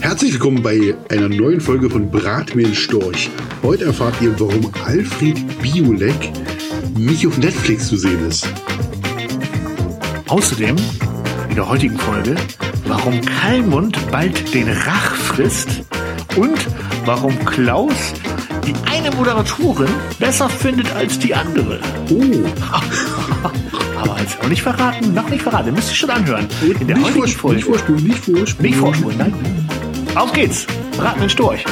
Herzlich willkommen bei einer neuen Folge von Bratmehl Storch. Heute erfahrt ihr, warum Alfred Biolek nicht auf Netflix zu sehen ist. Außerdem in der heutigen Folge, warum Kalmund bald den Rach frisst und warum Klaus die eine Moderatorin besser findet als die andere. Oh, Auch nicht verraten, noch nicht verraten, müsst ihr schon anhören. In der nicht, heutigen vorspulen, Folge. nicht vorspulen, nicht vorspulen. Nicht vorspulen, nein. Auf geht's. Braten den Storch.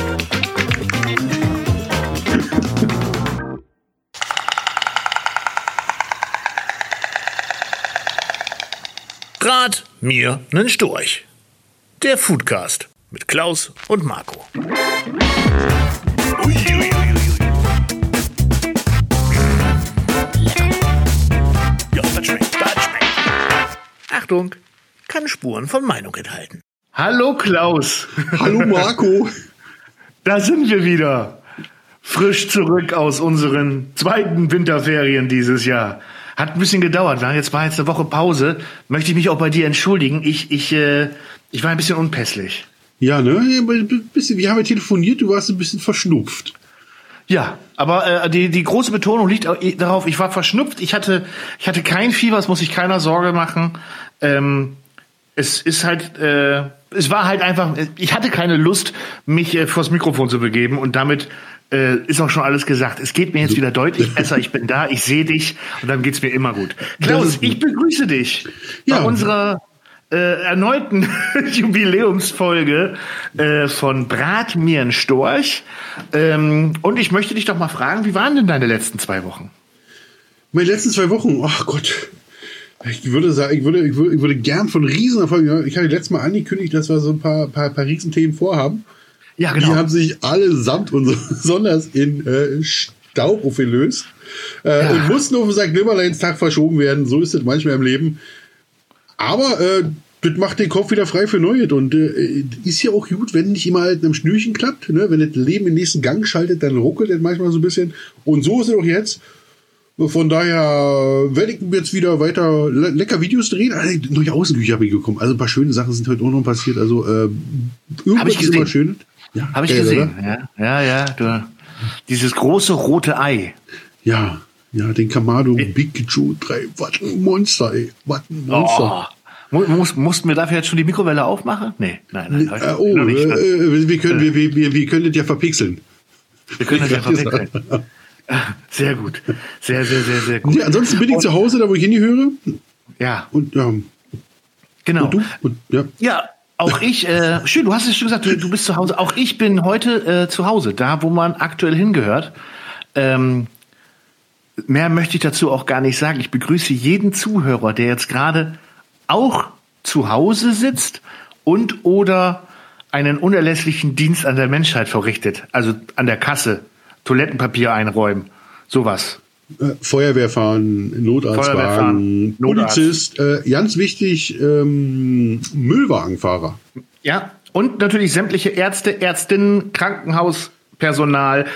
Brat mir nen Storch. Der Foodcast mit Klaus und Marco. Ui, ui, Achtung, kann Spuren von Meinung enthalten. Hallo Klaus. Hallo Marco. Da sind wir wieder. Frisch zurück aus unseren zweiten Winterferien dieses Jahr. Hat ein bisschen gedauert. war Jetzt war jetzt eine Woche Pause. Möchte ich mich auch bei dir entschuldigen. Ich, ich, äh, ich war ein bisschen unpässlich. Ja, ne? Wir haben ja telefoniert, du warst ein bisschen verschnupft. Ja, aber äh, die, die große Betonung liegt au- darauf, ich war verschnupft, ich hatte, ich hatte kein Fieber, es muss sich keiner Sorge machen. Ähm, es ist halt, äh, es war halt einfach, ich hatte keine Lust, mich äh, vors Mikrofon zu begeben und damit äh, ist auch schon alles gesagt. Es geht mir jetzt wieder deutlich besser, ich bin da, ich sehe dich und dann geht's mir immer gut. Klaus, ich begrüße dich Ja. bei unserer äh, erneuten Jubiläumsfolge äh, von Brat mir ein Storch. Ähm, und ich möchte dich doch mal fragen, wie waren denn deine letzten zwei Wochen? Meine letzten zwei Wochen, ach Gott. Ich würde sagen, ich würde, ich würde, ich würde gern von Riesenerfolgen, ich hatte letztes Mal angekündigt, dass wir so ein paar, paar, paar Riesenthemen vorhaben. Ja, Die haben sich allesamt und besonders in äh, Staub aufgelöst äh, Ja. und mussten auf den St. Nimmerleinstag verschoben werden. So ist es manchmal im Leben. Aber äh, das macht den Kopf wieder frei für Neues. Und äh, ist ja auch gut, wenn nicht immer halt am Schnürchen klappt. Ne? Wenn das Leben den nächsten Gang schaltet, dann ruckelt es manchmal so ein bisschen. Und so ist es auch jetzt. Von daher werde ich jetzt wieder weiter le lecker Videos drehen. Also, neue Außentücher habe ich bekommen. Also ein paar schöne Sachen sind heute auch noch passiert. Also äh, irgendwas ich ist immer schön. Ja, Habe ich geil, gesehen. oder? Ja, ja, ja. Du, dieses große rote Ei. Ja, ja, den Kamado Big Joe 3. Was ein Monster, ey. Was ein Monster. Oh. Mu- Muss, mussten wir dafür jetzt schon die Mikrowelle aufmachen? Nee, nein, nein. Äh, oh, nicht. äh, wir, können, wir, wir, wir, wir können das ja verpixeln. wir können das ja verwickeln. Sehr gut. Sehr, sehr, sehr, sehr gut. Nee, ansonsten bin ich zu Hause, da wo ich hingehöre. Ja, Und, ja, genau. und du? Und, ja. Ja, auch ich, äh, schön, du hast es schon gesagt, du, du bist zu Hause. Auch ich bin heute äh, zu Hause, da wo man aktuell hingehört. Ähm, mehr möchte ich dazu auch gar nicht sagen. Ich begrüße jeden Zuhörer, der jetzt gerade auch zu Hause sitzt und oder einen unerlässlichen Dienst an der Menschheit verrichtet. Also an der Kasse, Toilettenpapier einräumen, sowas. Äh, Feuerwehr fahren, Notarztwagen, Feuerwehr fahren, Notarzt. Polizist, äh, ganz wichtig, ähm, Müllwagenfahrer. Ja, und natürlich sämtliche Ärzte, Ärztinnen, Krankenhauspersonal.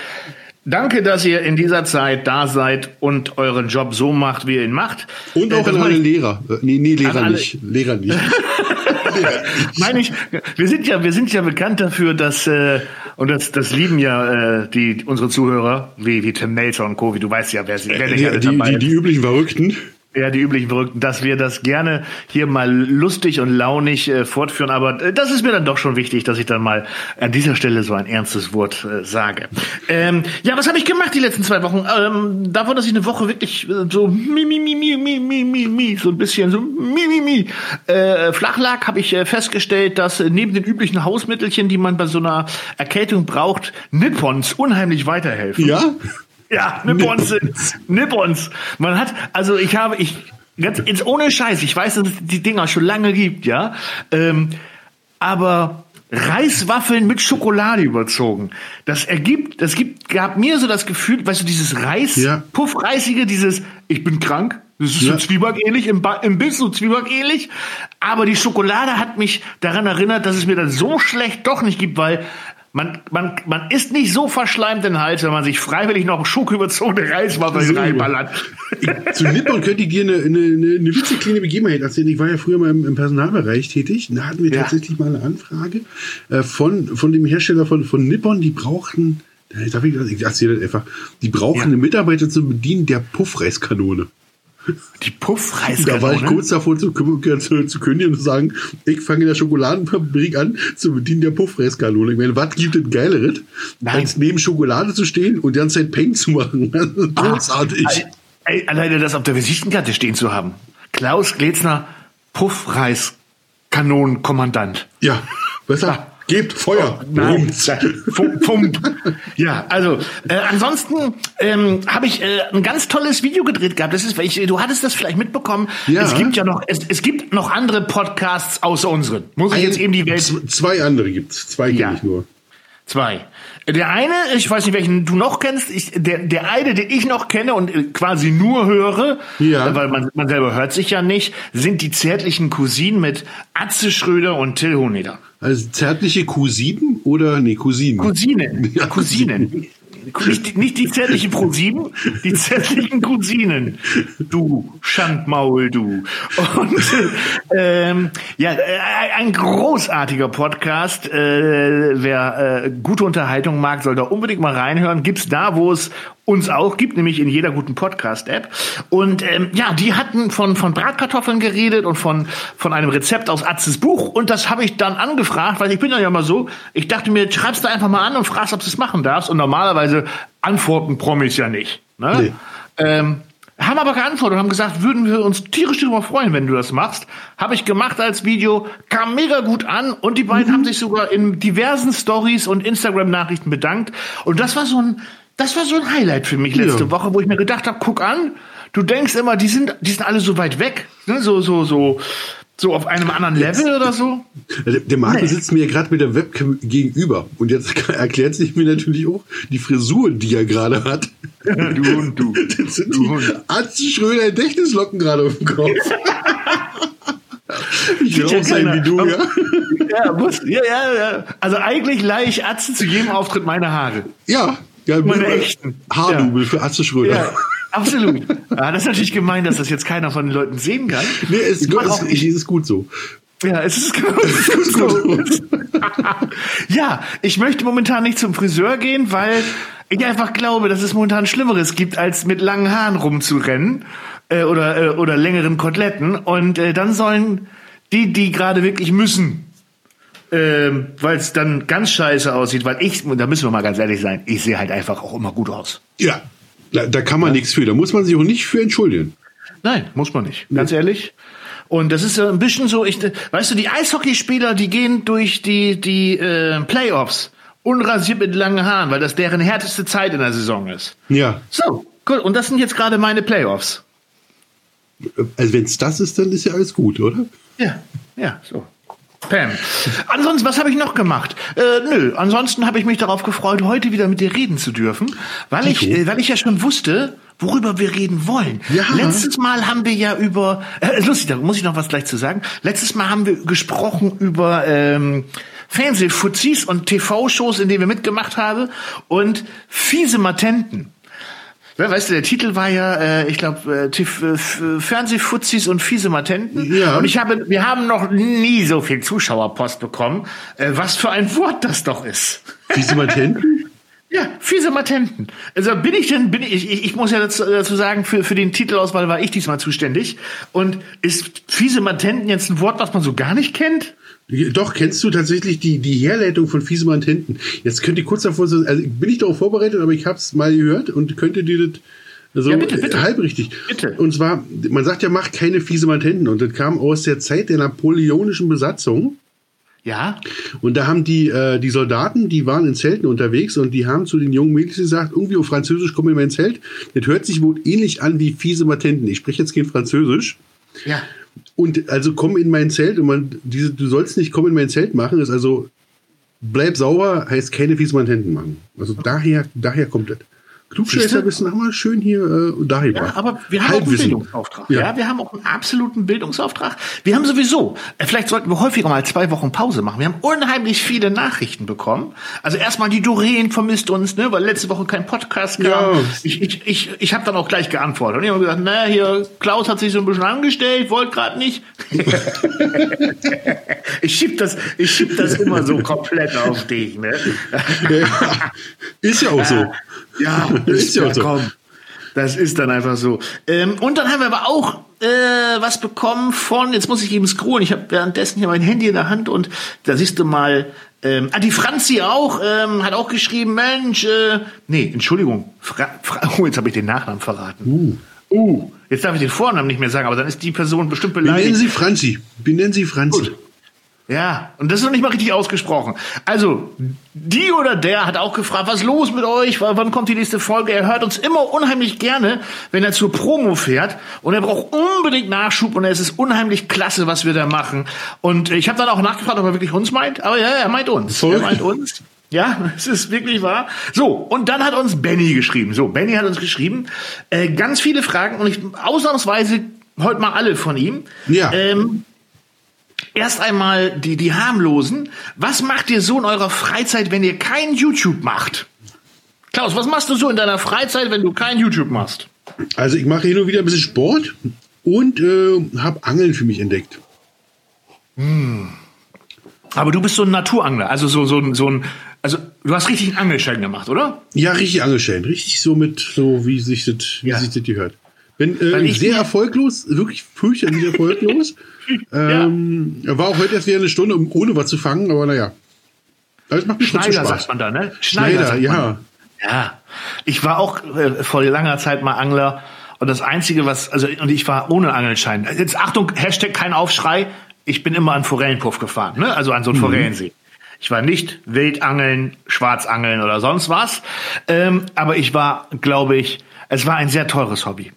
Danke, dass ihr in dieser Zeit da seid und euren Job so macht, wie ihr ihn macht. Und Äh, auch das an alle Lehrer. Äh, nee, nee, Lehrer nicht. Lehrer nicht. meine ich, wir sind ja, wir sind ja bekannt dafür, dass äh, und das, das lieben ja äh, die unsere Zuhörer wie wie Tim Melzer und Co. Wie du weißt ja, wer sie wer die, alle die, die, die üblichen Verrückten. Ja, die üblichen Verrückten, dass wir das gerne hier mal lustig und launig äh, fortführen. Aber äh, das ist mir dann doch schon wichtig, dass ich dann mal an dieser Stelle so ein ernstes Wort äh, sage. Ähm, ja, was habe ich gemacht die letzten zwei Wochen? Ähm, davon, dass ich eine Woche wirklich äh, so mi, mi, mi, mi, mi, mi, mi, mi, so ein bisschen so mi, mi, mi, äh, flach lag, habe ich äh, festgestellt, dass äh, neben den üblichen Hausmittelchen, die man bei so einer Erkältung braucht, Nippons unheimlich weiterhelfen. Ja? Ja, Nippons sind Nippons. Man hat, also ich habe, ich, ganz, jetzt ohne Scheiß, ich weiß, dass es die Dinger schon lange gibt, ja. Ähm, aber Reiswaffeln mit Schokolade überzogen. Das ergibt, das gibt, gab mir so das Gefühl, weißt du, dieses Reis, Ja. Puffreisige, dieses, ich bin krank, das ist Ja. so Zwieback ähnlich, im, Ba- im Biss so Zwieback ähnlich. Aber die Schokolade hat mich daran erinnert, dass es mir dann so schlecht doch nicht gibt, weil man, man, man ist nicht so verschleimt den Hals, wenn man sich freiwillig noch schokoüberzogene Reiswaffeln so. reinballert. Zu Nippon könnte ich dir eine, eine, eine, eine witzige kleine Begebenheit erzählen. Ich war ja früher mal im, im Personalbereich tätig. Da hatten wir ja. tatsächlich mal eine Anfrage äh, von, von dem Hersteller von, von Nippon. Die brauchten, darf ich, ich erzähle das einfach, die brauchen ja. eine Mitarbeiter zum Bedienen der Puffreiskanone. Die Puffreiskanone? Da war ich kurz davor zu, zu, zu kündigen und zu sagen, ich fange in der Schokoladenfabrik an zu bedienen der Puffreiskanone. Ich meine, was gibt es Geileres, als neben Schokolade zu stehen und die ganze Zeit Peng zu machen? Großartig. Ah, alleine das auf der Visitenkarte stehen zu haben. Klaus Gletzner, Puffreiskanonenkommandant. Ja, besser. Gebt Feuer. Oh, nein, Pump. Ja, also äh, ansonsten ähm, habe ich äh, ein ganz tolles Video gedreht gehabt. Das ist, ich, du hattest das vielleicht mitbekommen. Ja. Es gibt ja noch, es, es gibt noch andere Podcasts außer unseren. Muss ich Ein, jetzt eben die Welt. Zwei andere gibt's. Zwei kenne ja. ich nur. Zwei. Der eine, ich weiß nicht, welchen du noch kennst, ich, der, der eine, den ich noch kenne und quasi nur höre, ja. weil man, man selber hört sich ja nicht, sind die zärtlichen Cousinen mit Atze Schröder und Till Honeder. Also zärtliche Q7 oder nee, Cousinen? Cousinen. Ja, Cousinen. Nicht, nicht die zärtlichen Pro7, die zärtlichen Cousinen. Du, Schandmaul, du. Und ähm, ja, äh, ein großartiger Podcast. Äh, wer äh, gute Unterhaltung mag, soll da unbedingt mal reinhören. Gibt's da, wo es uns auch gibt, nämlich in jeder guten Podcast-App. Und ähm, ja, die hatten von, von Bratkartoffeln geredet und von, von einem Rezept aus Atzes Buch. Und das habe ich dann angefragt, weil ich bin ja mal so, ich dachte mir, schreibst du einfach mal an und fragst, ob du es machen darfst. Und normalerweise antworten Promis ja nicht. Ne? Nee. Ähm, haben aber geantwortet und haben gesagt, würden wir uns tierisch darüber freuen, wenn du das machst. Habe ich gemacht als Video, kam mega gut an und die beiden mhm. haben sich sogar in diversen Stories und Instagram-Nachrichten bedankt. Und das war so ein, das war so ein Highlight für mich letzte ja. Woche, wo ich mir gedacht habe, guck an, du denkst immer, die sind, die sind alle so weit weg, ne? so, so, so, so auf einem anderen Level oder so? Der, der Marco nee. sitzt mir gerade mit der Webcam gegenüber und jetzt erklärt sich mir natürlich auch die Frisur, die er gerade hat. Du und du. Das sind du die Atze Schröder Gedächtnislocken gerade auf dem Kopf. Ich will auch sein wie du, ja? Ja, muss, ja, ja, ja. Also eigentlich leihe ich Atze zu jedem Auftritt meine Haare. Ja, ja, meine echten. Haardubel ja. für Atze Schröder. Ja, absolut. Ja, das ist natürlich gemein, dass das jetzt keiner von den Leuten sehen kann. Nee, es, ich es, es ist gut so. Ja, es ist, es ist gut so. ja, ich möchte momentan nicht zum Friseur gehen, weil ich einfach glaube, dass es momentan Schlimmeres gibt, als mit langen Haaren rumzurennen äh, oder, äh, oder längeren Koteletten. Und äh, dann sollen die, die gerade wirklich müssen, ähm, weil es dann ganz scheiße aussieht, weil ich, da müssen wir mal ganz ehrlich sein, ich sehe halt einfach auch immer gut aus. Ja, da, da kann man ja. nichts für, da muss man sich auch nicht für entschuldigen. Nein, muss man nicht, ganz nee. ehrlich. Und das ist ein bisschen so, ich, weißt du, die Eishockeyspieler, die gehen durch die, die äh, Playoffs unrasiert mit langen Haaren, weil das deren härteste Zeit in der Saison ist. Ja. So, cool. Und das sind jetzt gerade meine Playoffs. Also wenn es das ist, dann ist ja alles gut, oder? Ja, ja, so. Pam. Ansonsten, was habe ich noch gemacht? Äh, nö, ansonsten habe ich mich darauf gefreut, heute wieder mit dir reden zu dürfen, weil ich, äh, weil ich ja schon wusste, worüber wir reden wollen. Ja. Letztes Mal haben wir ja über, äh, lustig, da muss ich noch was gleich zu sagen. Letztes Mal haben wir gesprochen über ähm, Fernsehfuzis und TV-Shows, in denen wir mitgemacht haben und fiese Matenten. Weißt du, der Titel war ja, äh, ich glaube, äh, äh Fernsehfuzis und fiese Matenten. Ja. Und ich habe, wir haben noch nie so viel Zuschauerpost bekommen. Äh, was für ein Wort das doch ist. Fiese Matenten? ja, fiese Matenten. Also bin ich denn, bin ich, ich, ich muss ja dazu, dazu sagen, für, für den Titelauswahl war ich diesmal zuständig. Und ist fiese Matenten jetzt ein Wort, was man so gar nicht kennt? Doch, kennst du tatsächlich die, die Herleitung von Fiesemann hinten? Jetzt könnt ihr kurz davor sagen, also bin ich darauf vorbereitet, aber ich habe es mal gehört und könnte dir das also ja, bitte, bitte. halb richtig. Bitte. Und zwar, man sagt ja, macht keine fiese Mantenten. Und das kam aus der Zeit der napoleonischen Besatzung. Ja. Und da haben die, äh, die Soldaten, die waren in Zelten unterwegs und die haben zu den jungen Mädels gesagt, irgendwie auf Französisch kommen in mein Zelt. Das hört sich wohl ähnlich an wie fiese Matenten. Ich spreche jetzt kein Französisch. Ja. Und also komm in mein Zelt und man, diese, du sollst nicht komm in mein Zelt machen, ist also bleib sauber, heißt keine fiesen Händen machen. Also daher, daher kommt das. Klugscheißer wissen haben wir schön hier äh, dahin. Ja, aber wir haben auch einen Bildungsauftrag. Ja. ja. wir haben auch einen absoluten Bildungsauftrag. Wir haben sowieso, äh, vielleicht sollten wir häufiger mal zwei Wochen Pause machen. Wir haben unheimlich viele Nachrichten bekommen. Also erstmal die Doreen vermisst uns, ne, weil letzte Woche kein Podcast kam. Ja. Ich, ich, ich, ich habe dann auch gleich geantwortet. Und ich habe gesagt, naja, hier, Klaus hat sich so ein bisschen angestellt, wollte gerade nicht. ich schieb das, ich schieb das immer so komplett auf dich, ne? Ist ja auch so. Ja, das ist ja, so. komm. Das ist dann einfach so. Ähm, und dann haben wir aber auch äh, was bekommen von, jetzt muss ich eben scrollen, ich habe währenddessen hier mein Handy in der Hand und da siehst du mal, ähm, ah, die Franzi auch, ähm, hat auch geschrieben, Mensch, äh, nee, Entschuldigung, Fra Fra oh, jetzt habe ich den Nachnamen verraten. Uh. Uh, jetzt darf ich den Vornamen nicht mehr sagen, aber dann ist die Person bestimmt beleidigt. Benennen Sie Franzi. Benennen Sie Franzi. Gut. Ja, und das ist noch nicht mal richtig ausgesprochen. Also, die oder der hat auch gefragt, was los mit euch? Wann kommt die nächste Folge? Er hört uns immer unheimlich gerne, wenn er zur Promo fährt. Und er braucht unbedingt Nachschub und es ist unheimlich klasse, was wir da machen. Und ich habe dann auch nachgefragt, ob er wirklich uns meint. Aber ja, er meint uns. Voll. Er meint uns. Ja, es ist wirklich wahr. So, und dann hat uns Benny geschrieben. So, Benny hat uns geschrieben. Äh, ganz viele Fragen und ich ausnahmsweise heute mal alle von ihm. Ja. Ähm, Erst einmal die, die harmlosen. Was macht ihr so in eurer Freizeit, wenn ihr kein YouTube macht? Klaus, was machst du so in deiner Freizeit, wenn du kein YouTube machst? Also ich mache hier nur wieder ein bisschen Sport und äh, habe Angeln für mich entdeckt. Hm. Aber du bist so ein Naturangler, also so, so, so ein, also du hast richtig einen Angelschein gemacht, oder? Ja, richtig Angelschein, richtig so mit, so wie sich das, wie ja. sich das gehört. Bin äh, sehr erfolglos, wirklich fürchterlich erfolglos. ähm, war auch heute erst wieder eine Stunde, um ohne was zu fangen, aber naja. Das macht mir Schneider Spaß. sagt man da, ne? Schneider, Schneider ja. Ja. Ich war auch äh, vor langer Zeit mal Angler und das Einzige, was, also, und ich war ohne Angelschein. Jetzt Achtung, Hashtag kein Aufschrei. Ich bin immer an Forellenpuff gefahren, ne? Also an so einen mhm. Forellensee. Ich war nicht Wildangeln, Schwarzangeln oder sonst was. Ähm, aber ich war, glaube ich, es war ein sehr teures Hobby.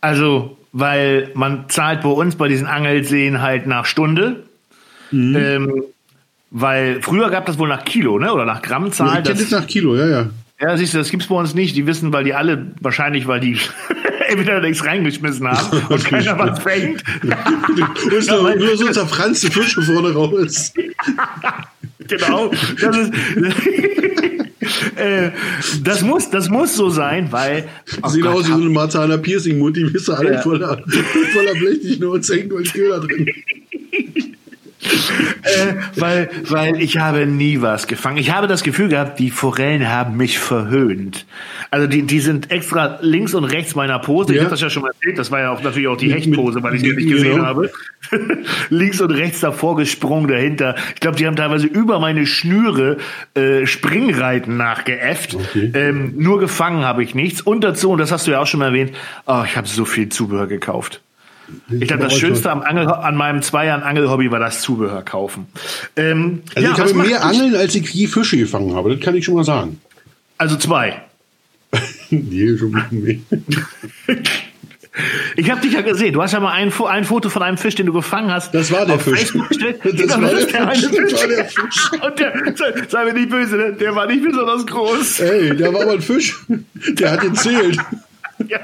Also, weil man zahlt bei uns bei diesen Angelseen halt nach Stunde. Mhm. Ähm, weil früher gab das wohl nach Kilo, ne? Oder nach Grammzahl. Ja, ich das, das nach Kilo, ja, ja. Ja, siehst du, das gibt's bei uns nicht. Die wissen, weil die alle, wahrscheinlich, weil die entweder nichts reingeschmissen haben und keiner was fängt. nur, so, nur so zerfranste Fische vorne raus. genau. Das ist, äh, das, muss, das muss so sein, weil. Oh Sieht Gott, aus wie so eine Marzahner Piercing-Mund, die bist du alle ja. voller, voller Blech, nicht nur uns hängt nur die Köder drin. Äh, weil, weil ich habe nie was gefangen. Ich habe das Gefühl gehabt, die Forellen haben mich verhöhnt. Also die, die sind extra links und rechts meiner Pose. Ja. Ich habe das ja schon mal erzählt. Das war ja auch natürlich auch die Hechtpose, weil ich die nicht gesehen genau. habe. links und rechts davor gesprungen dahinter. Ich glaube, die haben teilweise über meine Schnüre äh, Springreiten nachgeäfft. Okay. Ähm, nur gefangen habe ich nichts. Und dazu, und das hast du ja auch schon mal erwähnt, oh, ich habe so viel Zubehör gekauft. Ich glaube, das Schönste am Angel, an meinem zwei Jahren Angelhobby war das Zubehör kaufen. Ähm, also ja, ich habe mehr Angeln, als ich je Fische gefangen habe. Das kann ich schon mal sagen. Also zwei. nee, schon mehr. Ich habe dich ja gesehen. Du hast ja mal ein, ein, Foto von einem Fisch, den du gefangen hast. Das war der Fisch. das, war, der der Fisch. das war der Fisch. Und der, sei, sei mir nicht böse, ne? der war nicht besonders groß. Ey, der war aber ein Fisch. Der hat gezählt. ja.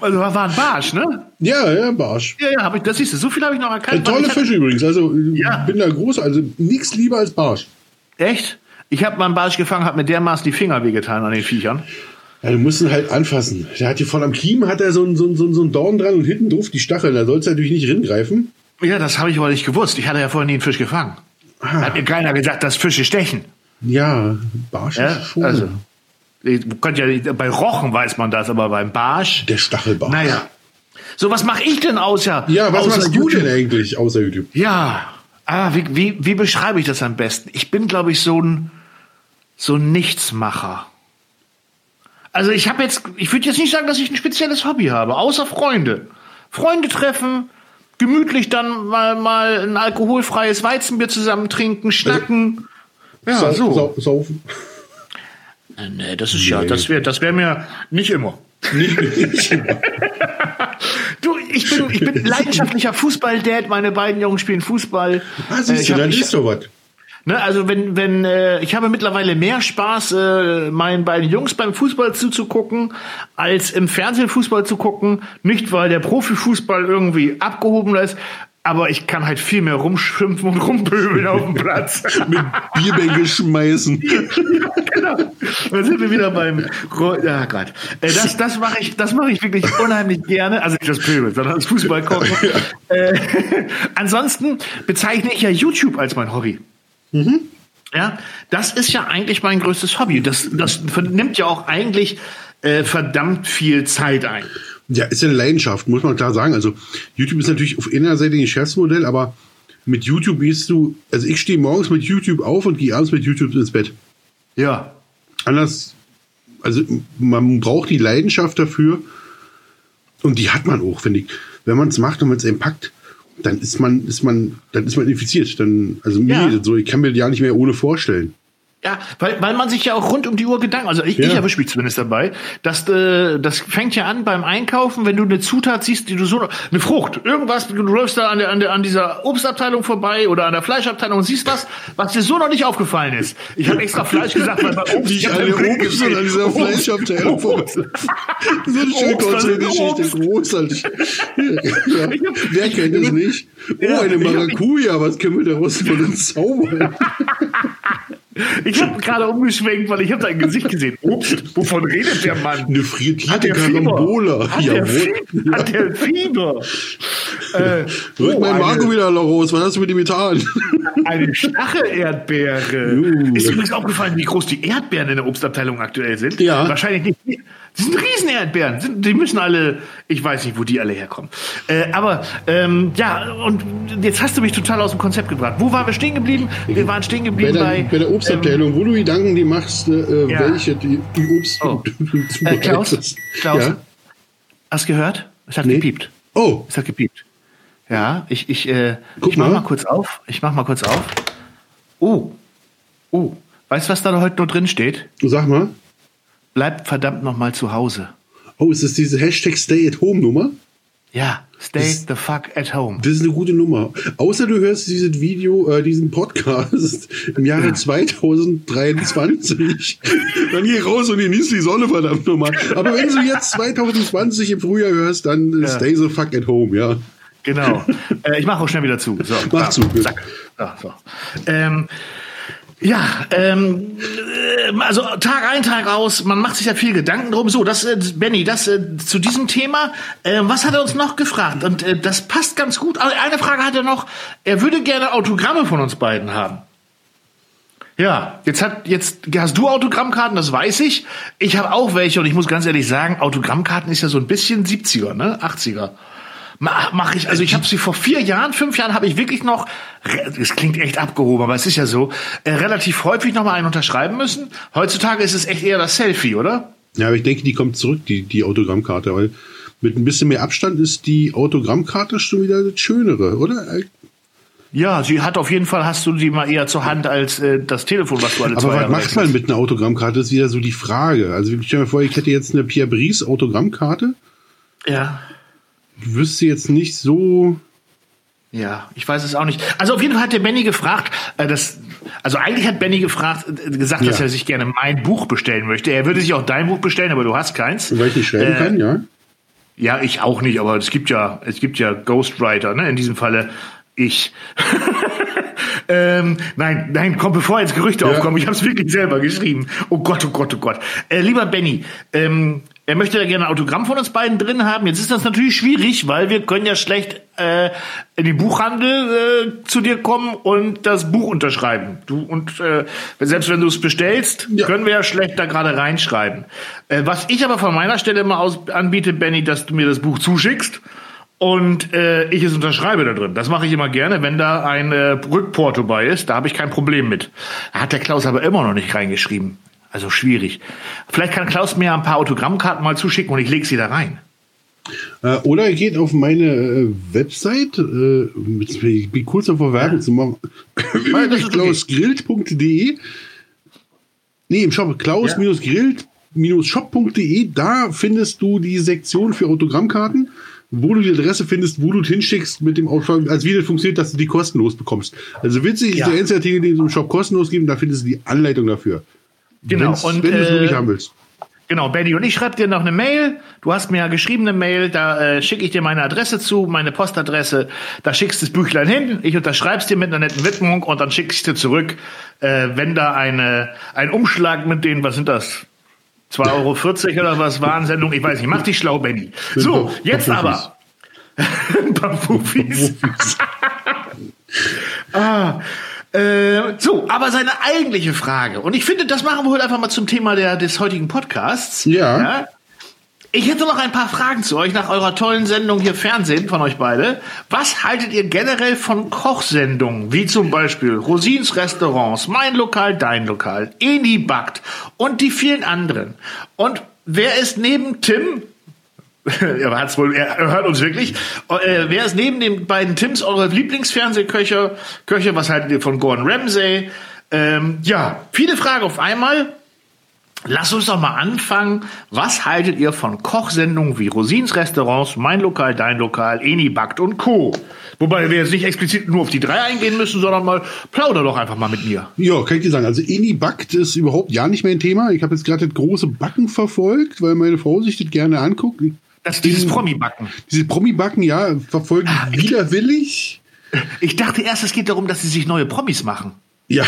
Also war ein Barsch, ne? Ja, ja, Barsch. Ja, ja, hab ich, das siehst du, so viel habe ich noch erkannt. Ein toller Fisch übrigens, also ja. bin da groß, also nichts lieber als Barsch. Echt? Ich habe mal einen Barsch gefangen, habe mir dermaßen die Finger wehgetan an den Viechern. Ja, du musst ihn halt anfassen. Der hat hier voll am Kiemen hat er so einen so so so ein Dorn dran und hinten drauf die Stacheln. Da sollst du natürlich nicht ringreifen. Ja, das habe ich aber nicht gewusst. Ich hatte ja vorhin nie einen Fisch gefangen. Ah. Hat mir keiner gesagt, dass Fische stechen. Ja, Barsch ja, ist schon. Also, ja, bei Rochen weiß man das, aber beim Barsch. Der Stachelbarsch. Naja. So, was mache ich denn außer. Ja, was machst du denn eigentlich außer YouTube? Ja. Ah, wie, wie, wie beschreibe ich das am besten? Ich bin, glaube ich, so ein, so ein Nichtsmacher. Also ich habe jetzt, ich würde jetzt nicht sagen, dass ich ein spezielles Hobby habe, außer Freunde. Freunde treffen, gemütlich dann mal, mal ein alkoholfreies Weizenbier zusammen trinken, schnacken. Äh, ja, so. Saufen. Äh, nee, das ist nee. ja, das wäre das wär mir nicht immer. Nicht, nicht immer. du, ich bin, ich bin leidenschaftlicher Fußball-Dad. Meine beiden Jungs spielen Fußball. Ah, siehst äh, du, dann ist so was. Ne, also wenn, wenn, äh, ich habe mittlerweile mehr Spaß, äh, meinen beiden Jungs beim Fußball zuzugucken, als im Fernsehen Fußball zu gucken. Nicht, weil der Profifußball irgendwie abgehoben ist, aber ich kann halt viel mehr rumschimpfen und rumpöbeln auf dem Platz. Mit Bierbänke schmeißen. ja, genau. Dann sind wir wieder beim. Ja, Gott. Äh, das, das mache ich, das mache ich wirklich unheimlich gerne. Also nicht das Pöbel, sondern das Fußball gucken. Ja. Äh, ansonsten bezeichne ich ja YouTube als mein Hobby. Mhm. Ja, das ist ja eigentlich mein größtes Hobby. Das, das nimmt ja auch eigentlich äh, verdammt viel Zeit ein. Ja, ist ja eine Leidenschaft, muss man klar sagen. Also YouTube ist natürlich auf einer Seite ein Geschäftsmodell, aber mit YouTube bist du, also ich stehe morgens mit YouTube auf und gehe abends mit YouTube ins Bett. Ja. Anders, also man braucht die Leidenschaft dafür und die hat man auch, finde ich. Wenn man es macht und wenn es einen packt, dann ist man, ist man, dann ist man infiziert. Dann, also mir, ja. so, ich kann mir ja nicht mehr ohne vorstellen. Ja, weil, weil man sich ja auch rund um die Uhr Gedanken, also ich, ja. ich erwische mich zumindest dabei, dass äh, das fängt ja an beim Einkaufen, wenn du eine Zutat siehst, die du so eine Frucht, irgendwas, du läufst da an der, an der an dieser Obstabteilung vorbei oder an der Fleischabteilung und siehst was, was dir so noch nicht aufgefallen ist. Ich habe extra Fleisch gesagt, weil bei Obst ich an der Obst an dieser Fleischabteilung vorbei. so eine schöne kurze Geschichte, großartig. Ja. Wer kennt das nicht? Oh, eine Maracuja, was können wir daraus von uns zaubern? Ich habe gerade umgeschwenkt, weil ich habe dein Gesicht gesehen. Ups, wovon redet der Mann? Eine frittierte Karambola. Hat, der Fieber? Hat der Fieber? äh, Rück oh, mein Marco wieder raus. Was hast du mit ihm getan? Eine Stachel-Erdbeere. Uh. Ist übrigens aufgefallen, wie groß die Erdbeeren in der Obstabteilung aktuell sind? Ja. Wahrscheinlich nicht. Die sind Riesenerdbeeren. Die müssen alle, ich weiß nicht, wo die alle herkommen. Äh, aber ähm, ja, und jetzt hast du mich total aus dem Konzept gebracht. Wo waren wir stehen geblieben? Wir waren stehen geblieben bei der, bei, bei der Obstabteilung, ähm, wo du Gedanken die machst, äh, ja. welche die, die Obst oh. äh, Klaus, Klaus ja? hast gehört? Es hat nee. gepiept. Oh. Es hat gepiept. Ja, ich, ich, äh, ich mach mal. mal kurz auf. Ich mach mal kurz auf. Oh. Oh. Weißt du, was da heute nur drin steht? Sag mal. Bleib verdammt noch mal zu Hause. Oh, ist das diese Hashtag Stay at Home Nummer? Ja, stay das, the fuck at home. Das ist eine gute Nummer. Außer du hörst dieses Video, äh, diesen Podcast im Jahre ja. 2023. dann geh raus und genieß die Sonne verdammt nochmal. Aber wenn du jetzt 2020 im Frühjahr hörst, dann ja. stay the fuck at home, ja. Genau. äh, ich mache auch schnell wieder zu. So, Mach da, zu. Zack. Da, so. Ähm, ja, ähm, äh, also Tag ein, Tag aus, man macht sich ja viel Gedanken drum. So, das, äh, Benny, das äh, zu diesem Thema. Äh, was hat er uns noch gefragt? Und äh, das passt ganz gut. Also eine Frage hat er noch. Er würde gerne Autogramme von uns beiden haben. Ja, jetzt hat jetzt hast du Autogrammkarten, das weiß ich. Ich habe auch welche und ich muss ganz ehrlich sagen, Autogrammkarten ist ja so ein bisschen 70er, ne? 80er. Mache ich, also ich habe sie vor vier Jahren, fünf Jahren habe ich wirklich noch, es klingt echt abgehoben, aber es ist ja so, äh, relativ häufig nochmal einen unterschreiben müssen. Heutzutage ist es echt eher das Selfie, oder? Ja, aber ich denke, die kommt zurück, die, die Autogrammkarte, weil mit ein bisschen mehr Abstand ist die Autogrammkarte schon wieder das Schönere, oder? Ja, sie hat auf jeden Fall, hast du sie mal eher zur Hand als äh, das Telefon, was du alle Aber was macht man mit einer Autogrammkarte, ist wieder so die Frage. Also ich stelle mir vor, ich hätte jetzt eine Pierre Brice Autogrammkarte. Ja wüsste jetzt nicht so. Ja, ich weiß es auch nicht. Also auf jeden Fall hat der Benny gefragt, äh, das, also eigentlich hat Benny gefragt, äh, gesagt, ja. dass er sich gerne mein Buch bestellen möchte. Er würde sich auch dein Buch bestellen, aber du hast keins. Weil ich nicht schreiben äh, kann, ja. Ja, ich auch nicht, aber es gibt ja, es gibt ja Ghostwriter, ne? In diesem Falle ich. ähm, nein, nein, komm, bevor jetzt Gerüchte ja. aufkommen, ich habe es wirklich selber geschrieben. Oh Gott, oh Gott, oh Gott. Äh, lieber Benny, ähm, er möchte ja gerne ein Autogramm von uns beiden drin haben. Jetzt ist das natürlich schwierig, weil wir können ja schlecht äh, in den Buchhandel äh, zu dir kommen und das Buch unterschreiben. Du und äh, selbst wenn du es bestellst, ja. können wir ja schlecht da gerade reinschreiben. Äh, was ich aber von meiner Stelle mal aus anbiete, Benny, dass du mir das Buch zuschickst und äh, ich es unterschreibe da drin. Das mache ich immer gerne, wenn da ein äh, Rückporto bei ist. Da habe ich kein Problem mit. Da hat der Klaus aber immer noch nicht reingeschrieben. Also schwierig. Vielleicht kann Klaus mir ein paar Autogrammkarten mal zuschicken und ich lege sie da rein. Äh, oder er geht auf meine äh, Website, äh, ich bin kurz davor Werbung ja. zu machen, klausgrillt.de. Nee, im Shop klaus-grillt-shop.de, da findest du die Sektion für Autogrammkarten. wo du die Adresse findest, wo du hinschickst mit dem Aufschlag, als wie das funktioniert, dass du die kostenlos bekommst. Also witzig Ja. ist der einzige Artikel, den es im Shop kostenlos gibt, da findest du die Anleitung dafür. Genau, Wenn's- und, wenn du es äh, wirklich haben willst. Genau, Benny. Und ich schreibe dir noch eine Mail. Du hast mir ja geschrieben eine Mail, da äh, schicke ich dir meine Adresse zu, meine Postadresse. Da schickst du das Büchlein hin. Ich unterschreib's dir mit einer netten Widmung und dann schick ich dir zurück, äh, wenn da eine, ein Umschlag mit denen, was sind das? 2,40 Euro oder was war Sendung? Ich weiß nicht. Mach dich schlau, Benny. So, jetzt aber. Ein paar Fuffis. ah, äh, so, aber seine eigentliche Frage, und ich finde, das machen wir heute einfach mal zum Thema der, des heutigen Podcasts. Ja. Ich hätte noch ein paar Fragen zu euch nach eurer tollen Sendung hier Fernsehen von euch beide. Was haltet ihr generell von Kochsendungen, wie zum Beispiel Rosins Restaurants, Mein Lokal, Dein Lokal, Eni backt und die vielen anderen? Und wer ist neben Tim er hat's wohl, er hört uns wirklich. Äh, wer ist neben den beiden Tims eure Lieblingsfernsehköche? Köche, was haltet ihr von Gordon Ramsay? Ähm, ja, viele Fragen auf einmal. Lass uns doch mal anfangen. Was haltet ihr von Kochsendungen wie Rosins Restaurants, Mein Lokal, Dein Lokal, Eni backt und Co.? Wobei wir jetzt nicht explizit nur auf die drei eingehen müssen, sondern mal plauder doch einfach mal mit mir. Ja, kann ich dir sagen. Also Eni backt ist überhaupt ja nicht mein Thema. Ich habe jetzt gerade das große Backen verfolgt, weil meine Frau sich das gerne anguckt. Das ist dieses In- Promi-Backen. Diese Promi-Backen, ja, verfolgen ich widerwillig. Ich dachte erst, es geht darum, dass sie sich neue Promis machen. Ja.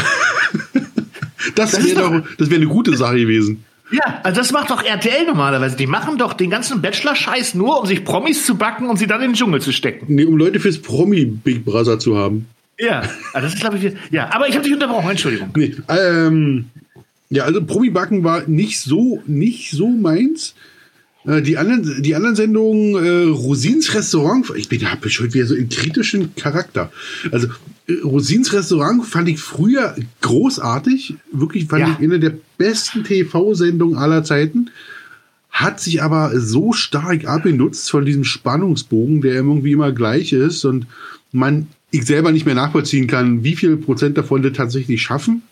das ist wäre doch, das wäre eine gute Sache gewesen. Ja, also das macht doch RTL normalerweise. Die machen doch den ganzen Bachelor-Scheiß nur, um sich Promis zu backen und sie dann in den Dschungel zu stecken. Nee, um Leute fürs Promi-Big Brother zu haben. Ja, also das ist glaube ich. Ja, aber ich habe dich unterbrochen. Entschuldigung. Nee, ähm, ja, also Promi-Backen war nicht so, nicht so meins. Äh, Die anderen, die anderen Sendungen, äh, Rosins Restaurant, ich bin ich heute wieder so einen kritischen Charakter. Also äh, Rosins Restaurant fand ich früher großartig, wirklich fand Ja. ich eine der besten TV-Sendungen aller Zeiten. Hat sich aber so stark abgenutzt von diesem Spannungsbogen, der irgendwie immer gleich ist und man ich selber nicht mehr nachvollziehen kann, wie viel Prozent davon das tatsächlich schaffen.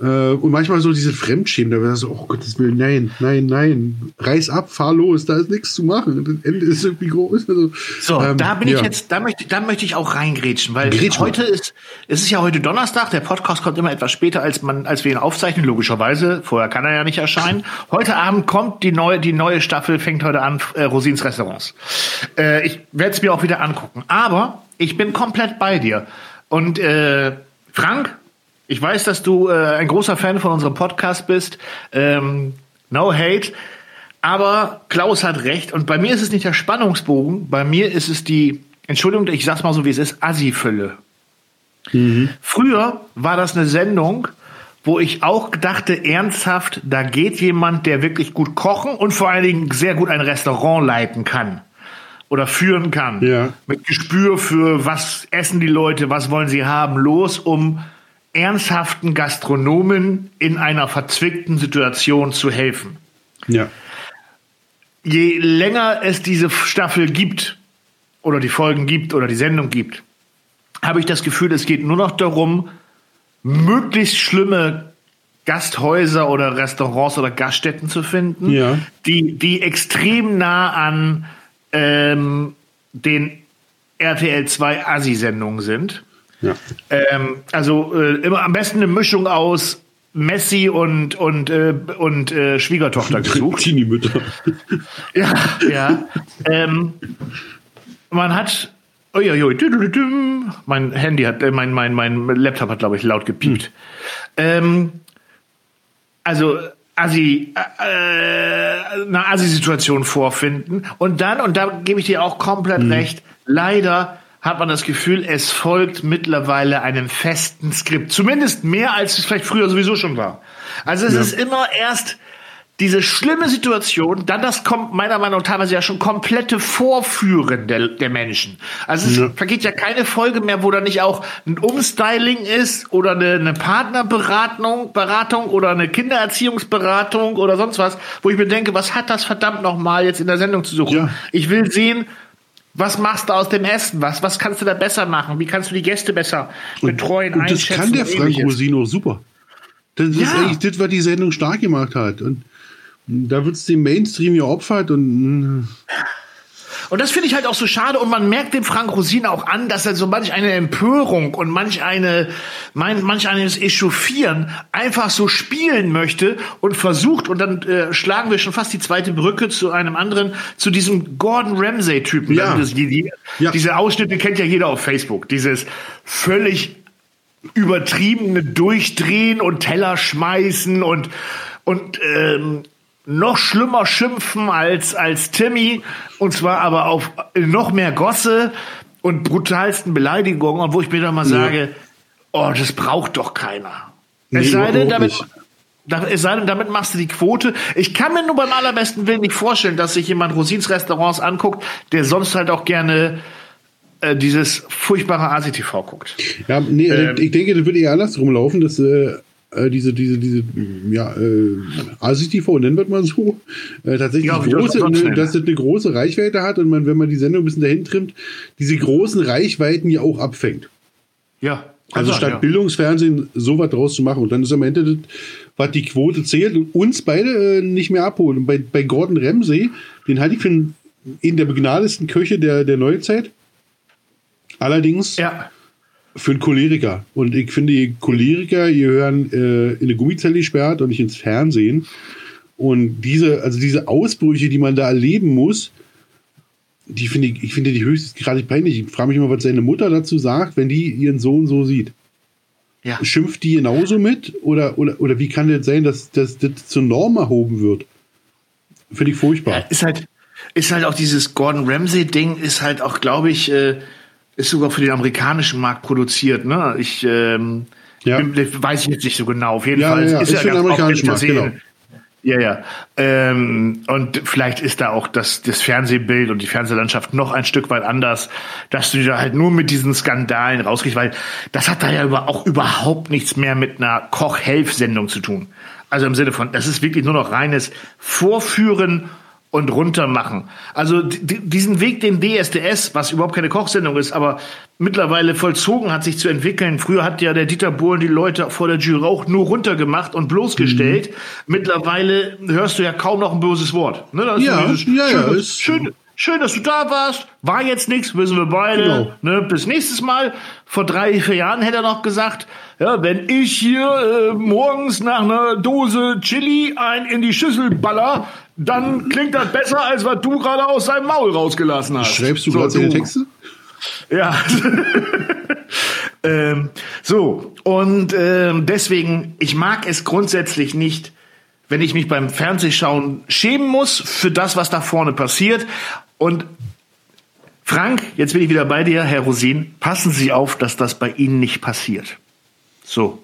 Äh, und manchmal so diese Fremdschämen, da wäre so, oh Gottes Willen, nein, nein, nein, reiß ab, fahr los, da ist nichts zu machen. Das Ende ist irgendwie groß. Also, So, ähm, da bin ja. ich jetzt, da möchte, da möchte ich auch reingrätschen, weil Grätsch mal. heute ist, es ist ja heute Donnerstag, der Podcast kommt immer etwas später, als man, als wir ihn aufzeichnen, logischerweise. Vorher kann er ja nicht erscheinen. Heute Abend kommt die neue, die neue Staffel, fängt heute an, äh, Rosins Restaurants. Äh, ich werde es mir auch wieder angucken. Aber ich bin komplett bei dir. Und äh, Frank, ich weiß, dass du äh, ein großer Fan von unserem Podcast bist. Ähm, no hate. Aber Klaus hat recht. Und bei mir ist es nicht der Spannungsbogen. Bei mir ist es die, Entschuldigung, ich sag's mal so, wie es ist, Assi-Fülle. Früher war das eine Sendung, wo ich auch dachte, ernsthaft, da geht jemand, der wirklich gut kochen und vor allen Dingen sehr gut ein Restaurant leiten kann. Oder führen kann. Ja. Mit Gespür für, was essen die Leute, was wollen sie haben, los, um ernsthaften Gastronomen in einer verzwickten Situation zu helfen Ja. je länger es diese Staffel gibt oder die Folgen gibt oder die Sendung gibt, habe ich das Gefühl, es geht nur noch darum, möglichst schlimme Gasthäuser oder Restaurants oder Gaststätten zu finden, Ja. die, die extrem nah an ähm, den RTL 2 Assi-Sendungen sind. Ja. Ähm, also äh, immer am besten eine Mischung aus Messi und und äh, und äh, Schwiegertochter gesucht. Teenie-Mütter. Ja, ja. ähm, man hat. Uiuiui, mein Handy hat, äh, mein, mein, mein Laptop hat, glaube ich, laut gepiept. Ähm, also, Assi, äh, eine Assi-Situation vorfinden. Und dann, und da gebe ich dir auch komplett recht, leider hat man das Gefühl, es folgt mittlerweile einem festen Skript. Zumindest mehr, als es vielleicht früher sowieso schon war. Also es ist immer erst diese schlimme Situation, dann das kommt meiner Meinung nach teilweise ja schon komplette Vorführen der, der Menschen. Also es Ja. vergeht ja keine Folge mehr, wo da nicht auch ein Umstyling ist oder eine, eine Partnerberatung Beratung oder eine Kindererziehungsberatung oder sonst was, wo ich mir denke, was hat das verdammt nochmal jetzt in der Sendung zu suchen? Ja. Ich will sehen, was machst du aus dem Essen? Was, was kannst du da besser machen? Wie kannst du die Gäste besser betreuen, Und das einschätzen? kann der und Frank ähnliches? Rosin auch super. Das ist Ja. eigentlich das, was die Sendung stark gemacht hat. Und da wird es dem Mainstream ja opfert und mm, Und das finde ich halt auch so schade. Und man merkt dem Frank Rosin auch an, dass er so manch eine Empörung und manch eine, mein, manch eines Echauffieren einfach so spielen möchte und versucht. Und dann äh, schlagen wir schon fast die zweite Brücke zu einem anderen, zu diesem Gordon Ramsay-Typen. Ja. Das, die, die, Ja. Diese Ausschnitte kennt ja jeder auf Facebook. Dieses völlig übertriebene Durchdrehen und Teller schmeißen und, und ähm, noch schlimmer schimpfen als, als Timmy. Und zwar aber auf noch mehr Gosse und brutalsten Beleidigungen. Und wo ich mir dann mal sage, oh, das braucht doch keiner. Nee, es sei denn, damit, da- es sei denn, damit machst du die Quote. Ich kann mir nur beim allerbesten Willen nicht vorstellen, dass sich jemand Rosins Restaurants anguckt, der sonst halt auch gerne äh, dieses furchtbare ASI-TV guckt. Ja, nee, Ähm. ich denke, das wird eher andersrum laufen, dass äh, äh, diese, diese, diese, ja, äh, ASI-TV, nennen wir es mal so, äh, tatsächlich Ja, große, ne, dass das eine große Reichweite hat und man, wenn man die Sendung ein bisschen dahin trimmt, diese großen Reichweiten ja auch abfängt. Ja. Also statt ja. Bildungsfernsehen sowas draus zu machen. Und dann ist am Ende das, was die Quote zählt und uns beide äh, nicht mehr abholen. Und bei, bei Gordon Ramsay, den halte ich für einen der begnadesten Köche der, der Neuzeit. Allerdings Ja. Für einen Choleriker. Und ich finde, die Choleriker, die gehören äh, in eine Gummizelle gesperrt und nicht ins Fernsehen. Und diese, also diese Ausbrüche, die man da erleben muss, die finde ich, ich finde die höchstgradig peinlich. Ich frage mich immer, was seine Mutter dazu sagt, wenn die ihren Sohn so sieht. Ja. Schimpft die genauso mit? Oder, oder, oder wie kann das sein, dass, dass das zur Norm erhoben wird? Finde ich furchtbar. Ist halt, ist halt auch dieses Gordon Ramsay-Ding, ist halt auch, glaube ich, äh, ist sogar für den amerikanischen Markt produziert. Ne? Ich ähm, Ja. bin, weiß ich jetzt nicht so genau. Auf jeden Ja, Fall ja, ja, ist, ist ja für den ganz amerikanischen Markt, genau. Ja, ja. Ähm, und vielleicht ist da auch das, das Fernsehbild und die Fernsehlandschaft noch ein Stück weit anders, dass du da halt nur mit diesen Skandalen rauskriegst, weil das hat da ja über, auch überhaupt nichts mehr mit einer Koch-Helf-Sendung zu tun. Also im Sinne von, das ist wirklich nur noch reines Vorführen und runtermachen. Also di- di- diesen Weg, den DSDS, was überhaupt keine Kochsendung ist, aber mittlerweile vollzogen hat, sich zu entwickeln. Früher hat ja der Dieter Bohlen die Leute vor der Jury auch nur runtergemacht und bloßgestellt. Mittlerweile hörst du ja kaum noch ein böses Wort. Ne? Das ist Ja, dieses, ja, ja, schön, ist- schön, schön, dass du da warst. War jetzt nichts, wissen wir beide. Genau. Ne? Bis nächstes Mal. Vor drei, vier Jahren hätte er noch gesagt, ja, wenn ich hier äh, morgens nach einer Dose Chili ein in die Schüssel baller, dann klingt das besser, als was du gerade aus seinem Maul rausgelassen hast. Schreibst du So, gerade deine Texte? ja. ähm, so, und ähm, deswegen, ich mag es grundsätzlich nicht, wenn ich mich beim Fernsehschauen schämen muss für das, was da vorne passiert. Und Frank, jetzt bin ich wieder bei dir, Herr Rosin, passen Sie auf, dass das bei Ihnen nicht passiert. So.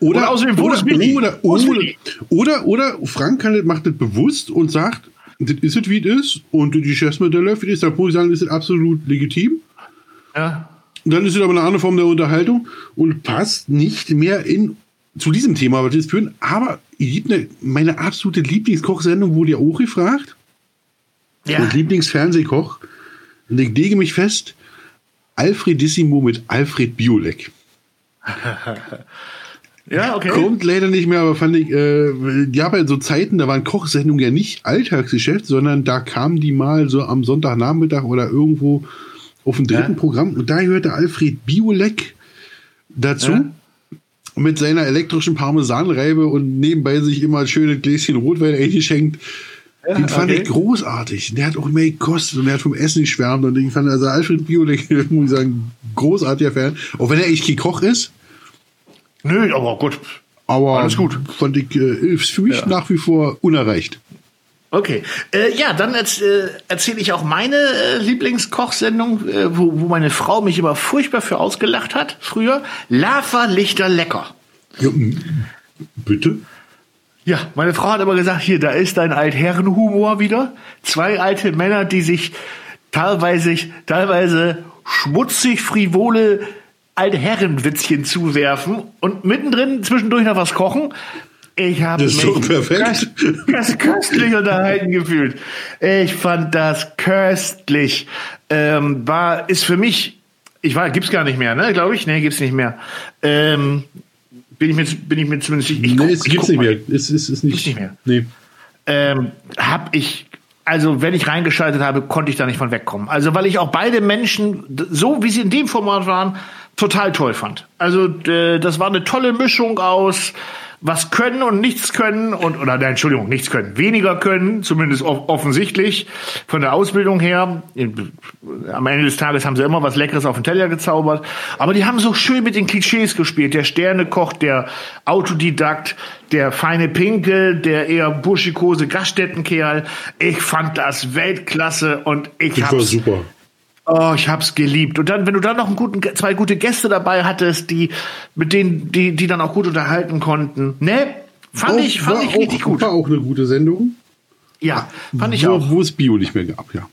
Oder, Und außerdem, oder, oder, oder, oder, oder Frank kann das, macht das bewusst und sagt, das ist es, wie es ist. Und die Geschäftsmodelle, wie es ist, dann muss ich sagen, das ist absolut legitim. Ja. Dann ist es aber eine andere Form der Unterhaltung und passt nicht mehr in zu diesem Thema, was wir jetzt führen. Aber eine, meine absolute Lieblingskochsendung wurde ja auch gefragt. Ja. Und Lieblingsfernsehkoch. Und ich lege mich fest, Alfredissimo mit Alfred Biolek. ja, okay. Kommt leider nicht mehr, aber fand ich, äh, ja, bei so Zeiten, da waren Kochsendungen ja nicht Alltagsgeschäft, sondern da kamen die mal so am Sonntagnachmittag oder irgendwo auf dem dritten Ja. Programm und da hörte Alfred Biolek dazu. Ja. Mit seiner elektrischen Parmesanreibe und nebenbei sich immer ein schönes Gläschen Rotwein eingeschenkt. Den fand okay. ich großartig. Der hat auch immer gekostet und der hat vom Essen geschwärmt. Und ich fand also Alfred Biolek, muss ich sagen, großartiger Fan. Auch wenn er echt kein Koch ist. Nö, aber gut. Aber Alles gut. fand ich, äh, ist für mich Ja. nach wie vor unerreicht. Okay. Äh, ja, dann erz, äh, erzähle ich auch meine äh, Lieblingskochsendung, äh, wo, wo meine Frau mich immer furchtbar für ausgelacht hat, früher. Lava Lichter lecker. Ja, bitte? Ja, meine Frau hat immer gesagt, hier, da ist dein Altherrenhumor wieder. Zwei alte Männer, die sich teilweise, teilweise schmutzig, frivole Altherrenwitzchen zuwerfen und mittendrin zwischendurch noch was kochen. Ich habe mich köst- köst- köstlich unterhalten gefühlt. Ich fand das köstlich. Ähm, war, ist für mich, ich war, gibt's gar nicht mehr, ne, glaube ich? Nee, gibt's nicht mehr. Ähm, bin ich mir, bin ich mir zumindest, ich, ich nee, guck- es ich gibt's guck nicht mal. mehr. Es ist, ist nicht, Gibt's nicht mehr. Nee. ähm, habe ich also wenn ich reingeschaltet habe, konnte ich da nicht von wegkommen. Also weil ich auch beide Menschen, so wie sie in dem Format waren, total toll fand. Also äh, das war eine tolle Mischung aus was können und nichts können und oder nein, Entschuldigung, nichts können, weniger können, zumindest offensichtlich von der Ausbildung her. Am Ende des Tages haben sie immer was Leckeres auf den Teller gezaubert, aber die haben so schön mit den Klischees gespielt. Der Sternekoch, der Autodidakt, der feine Pinkel, der eher burschikose Gaststättenkerl. Ich fand das Weltklasse und ich war hab's super. Oh, ich hab's geliebt. Und dann, wenn du dann noch einen guten, zwei gute Gäste dabei hattest, die, mit denen, die, die dann auch gut unterhalten konnten. Ne? Fand Auch- ich, fand ich richtig auch, gut. War auch eine gute Sendung. Ja, fand ich wo, auch. Wo es Bio nicht mehr gab, ja.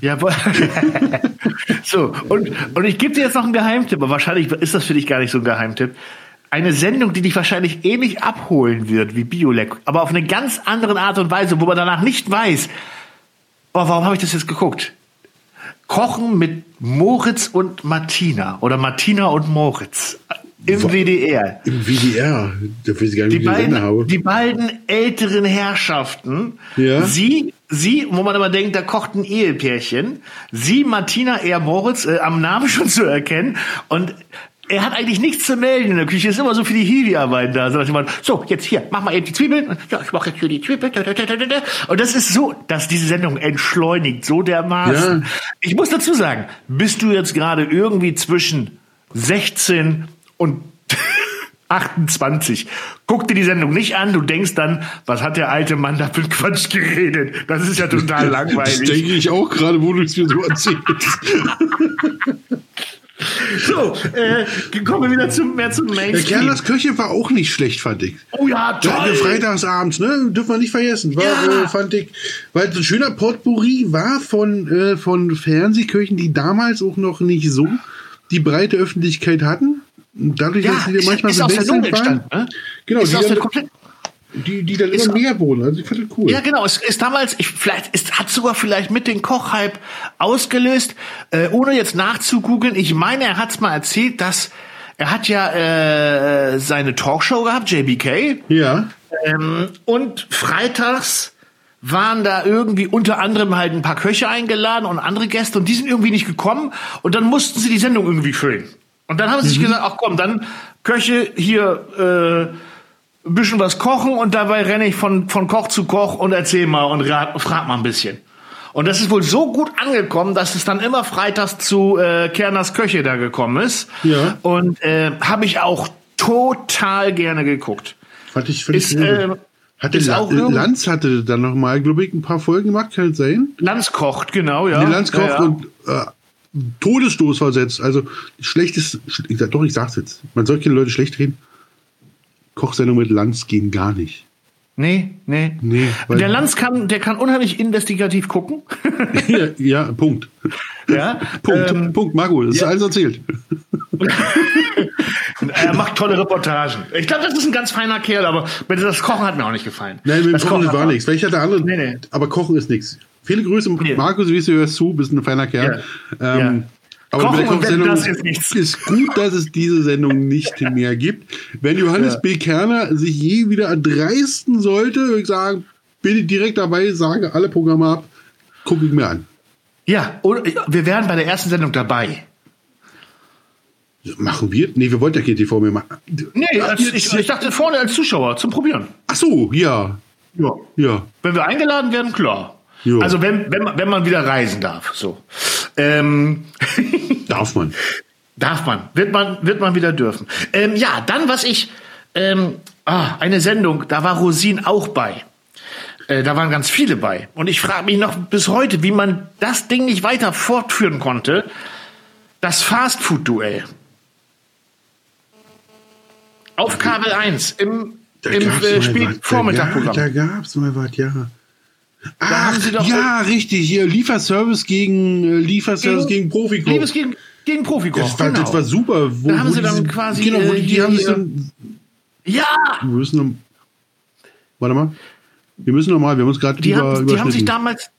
Ja, so, und, und ich gebe dir jetzt noch einen Geheimtipp, aber wahrscheinlich ist das für dich gar nicht so ein Geheimtipp. Eine Sendung, die dich wahrscheinlich ähnlich abholen wird wie Biolek, aber auf eine ganz andere Art und Weise, wo man danach nicht weiß, oh, warum habe ich das jetzt geguckt? Kochen mit Moritz und Martina oder Martina und Moritz im Wa- WDR. Im WDR. Da weiß ich gar nicht, Die beiden, die beiden älteren Herrschaften, Ja. sie, sie, wo man immer denkt, da kocht ein Ehepärchen, sie, Martina, er Moritz, äh, am Namen schon zu erkennen und er hat eigentlich nichts zu melden in der Küche. Es ist immer so für die Hiwi-Arbeit da. So, so, jetzt hier, mach mal eben die Zwiebeln. Ja, ich mache jetzt hier die Zwiebeln. Und das ist so, dass diese Sendung entschleunigt, so dermaßen. Ja. Ich muss dazu sagen, bist du jetzt gerade irgendwie zwischen 16 und 28. Guck dir die Sendung nicht an, du denkst dann, was hat der alte Mann da für Quatsch geredet? Das ist ja total Das langweilig. denke ich auch gerade, wo du es mir so erzählst. So, äh, kommen wir wieder zum, mehr zum Der Mainstream. Kerners Köche war auch nicht schlecht, fand ich. oh ja, Der, toll. der Freitagsabends, ne? Dürfen wir nicht vergessen. War, Ja. äh, fand ich, weil so ein schöner Potpourri war von, äh, von Fernsehkirchen, die damals auch noch nicht so die breite Öffentlichkeit hatten. Dadurch, ja, dass sie ist, manchmal ist so aus der Not entstanden. Ne? Genau, ist die, aus der komplett die, die dann ist immer mehr wurden. Also ich fand das cool. Ja, genau. Es ist damals, ich, vielleicht, es hat sogar vielleicht mit dem Kochhype ausgelöst, äh, ohne jetzt nachzugoogeln. Ich meine, er hat's mal erzählt, dass er hat ja äh, seine Talkshow gehabt, JBK, ja. ähm, und freitags waren da irgendwie unter anderem halt ein paar Köche eingeladen und andere Gäste und die sind irgendwie nicht gekommen und dann mussten sie die Sendung irgendwie füllen. Und dann haben sie sich gesagt, ach komm, dann Köche hier äh, ein bisschen was kochen und dabei renne ich von, von Koch zu Koch und erzähl mal und rat, frag mal ein bisschen. Und das ist wohl so gut angekommen, dass es dann immer freitags zu äh, Kerners Köche da gekommen ist. Ja. Und äh, habe ich auch total gerne geguckt. Fand ich, fand Ist, ich äh, hatte ist La auch Lanz hatte dann noch mal, glaube ich, ein paar Folgen gemacht, kann es sein? Lanz kocht, genau, ja. Der Lanz kocht ja, ja. und äh, Todesstoß versetzt. Also schlechtes, ich doch, ich sag's jetzt. Man soll keine Leute schlecht reden. Kochsendung mit Lanz gehen gar nicht. Nee, nee. Nee, der Lanz kann, der kann unheimlich investigativ gucken. ja, ja, Punkt. ja. Punkt, Ähm, Punkt, Marco, das ist alles erzählt. er macht tolle Reportagen. Ich glaube, das ist ein ganz feiner Kerl, aber das Kochen hat mir auch nicht gefallen. Nein, mit dem das Kochen hat war nichts. Vielleicht hat der andere, Nee, nee. aber Kochen ist nichts. Viele Grüße. Markus, wie du hörst zu, bist ein feiner Kerl. Ja. Ähm, Aber Kochen bei der Kochsendung das ist nichts. ist gut, dass es diese Sendung nicht mehr gibt. Wenn Johannes Ja. B. Kerner sich je wieder erdreisten sollte, würde ich sagen, bin ich direkt dabei, sage alle Programme ab, gucke ich mir an. Ja, und wir wären bei der ersten Sendung dabei. Machen wir? Nee, wir wollten ja kein TV mehr machen. Nee, als, ich, ich dachte vorne als Zuschauer zum Probieren. Ach so, ja. Ja. Ja. Wenn wir eingeladen werden, klar. Jo. Also wenn, wenn, man, wenn man wieder reisen darf. So. Ähm, Darf man. Darf man, wird man, wird man wieder dürfen. Ähm, ja, dann was ich, ähm, ah, eine Sendung, da war Rosin auch bei. Äh, da waren ganz viele bei. Und ich frage mich noch bis heute, wie man das Ding nicht weiter fortführen konnte. Das Fastfood-Duell. Auf Kabel 1 im, im äh, mal Spiel was. Vormittagprogramm. Da, ga- da gab's mal was, ja. Ach, ja, richtig. Hier Lieferservice gegen äh, Lieferservice gegen, Profikoch. Liebes gegen, gegen Profikoch. Das war, genau. das war super. Wo, Da haben sie dann quasi, Genau, wo äh, die, die haben sich dann. ja! Wir müssen noch, Warte mal. Wir müssen noch mal. Wir haben uns gerade über, haben, die haben sich damals,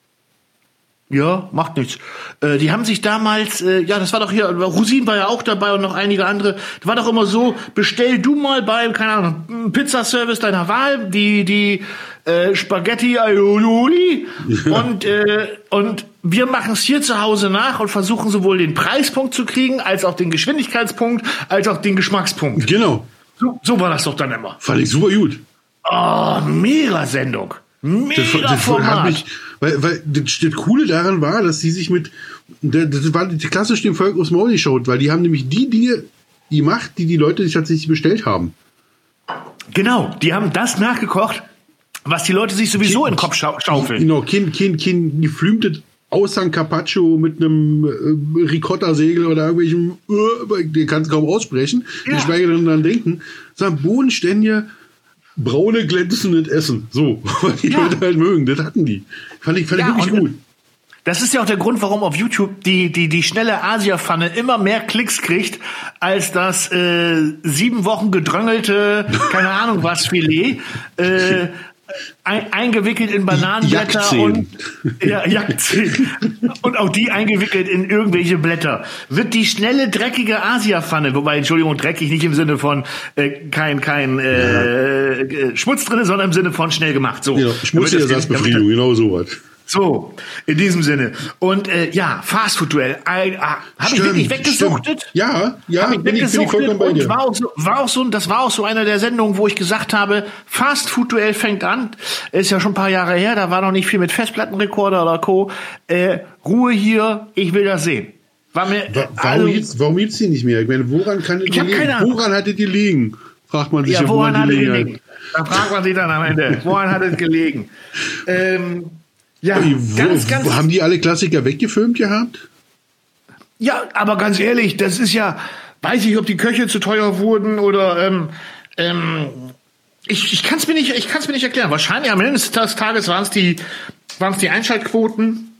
Ja, macht nichts. Äh, die haben sich damals, äh, ja, das war doch hier, Rosin war ja auch dabei und noch einige andere. Das war doch immer so, bestell du mal beim, keine Ahnung, Pizzaservice deiner Wahl, die, die äh, Spaghetti Aioli und, äh, und wir machen es hier zu Hause nach und versuchen sowohl den Preispunkt zu kriegen, als auch den Geschwindigkeitspunkt, als auch den Geschmackspunkt. Genau. So, so war das doch dann immer. Fand ich super gut. Oh, mega Sendung. Mega Das, das Format. mich, weil, weil das, das Coole daran war, dass sie sich mit, das war die klassisch dem Volk aufs Maul geschaut, weil die haben nämlich die Dinge gemacht, die die Leute sich tatsächlich bestellt haben. Genau, die haben das nachgekocht, was die Leute sich sowieso in den Kopf schau schaufeln. Genau, kein, kein, kein geflümtet Aussang Carpaccio mit einem äh, Ricotta-Segel oder irgendwelchem, äh, den kannst du kaum aussprechen, Ja. geschweige denn dran denken, sondern bodenständige, braune, glänzendes Essen. So, weil die Ja. Leute halt mögen. Das hatten die. Fand ich, fand Ja, ich wirklich gut. Das ist ja auch der Grund, warum auf YouTube die, die, die schnelle Asia-Pfanne immer mehr Klicks kriegt, als das äh, sieben Wochen gedröngelte, keine Ahnung was, Filet, äh, ein, eingewickelt in Bananenblätter Jackzehen. und ja, Jackzehen. und auch die eingewickelt in irgendwelche Blätter. Wird die schnelle, dreckige Asia-Pfanne, wobei, Entschuldigung, dreckig nicht im Sinne von äh, kein, kein äh, äh, Schmutz drin, sondern im Sinne von schnell gemacht. So. Damit das- Schmutzenersatzbefriedigung, genau sowas. So, in diesem Sinne. Und äh, ja, Fastfood-Duell. Äh, ah, Habe ich wirklich weggesuchtet? stimmt. Ja, ja, Hab ich bin ich, bin ich weggesuchtet vollkommen bei dir. war auch, so, war auch so, das war auch so eine der Sendungen, wo ich gesagt habe, Fast-Food-Duell fängt an. Ist ja schon ein paar Jahre her, da war noch nicht viel mit Festplattenrekorder oder Co. Äh, Ruhe hier, ich will das sehen. War mir, Wa- Warum also, gibt's, warum gibt's die nicht mehr? Ich meine, woran kann Ich die liegen? Woran hatte die liegen? Fragt man sich ja, woran hat es die liegen. Da fragt man sich dann am Ende, woran hat es gelegen? Ähm, ja, Wo, ganz, ganz, haben die alle Klassiker weggefilmt gehabt? Ja, aber ganz ehrlich, das ist ja, weiß ich, ob die Köche zu teuer wurden oder ähm, ähm, ich, ich kann es mir nicht, ich kann es mir nicht erklären. Wahrscheinlich am Ende des Tages waren es die, waren es die Einschaltquoten,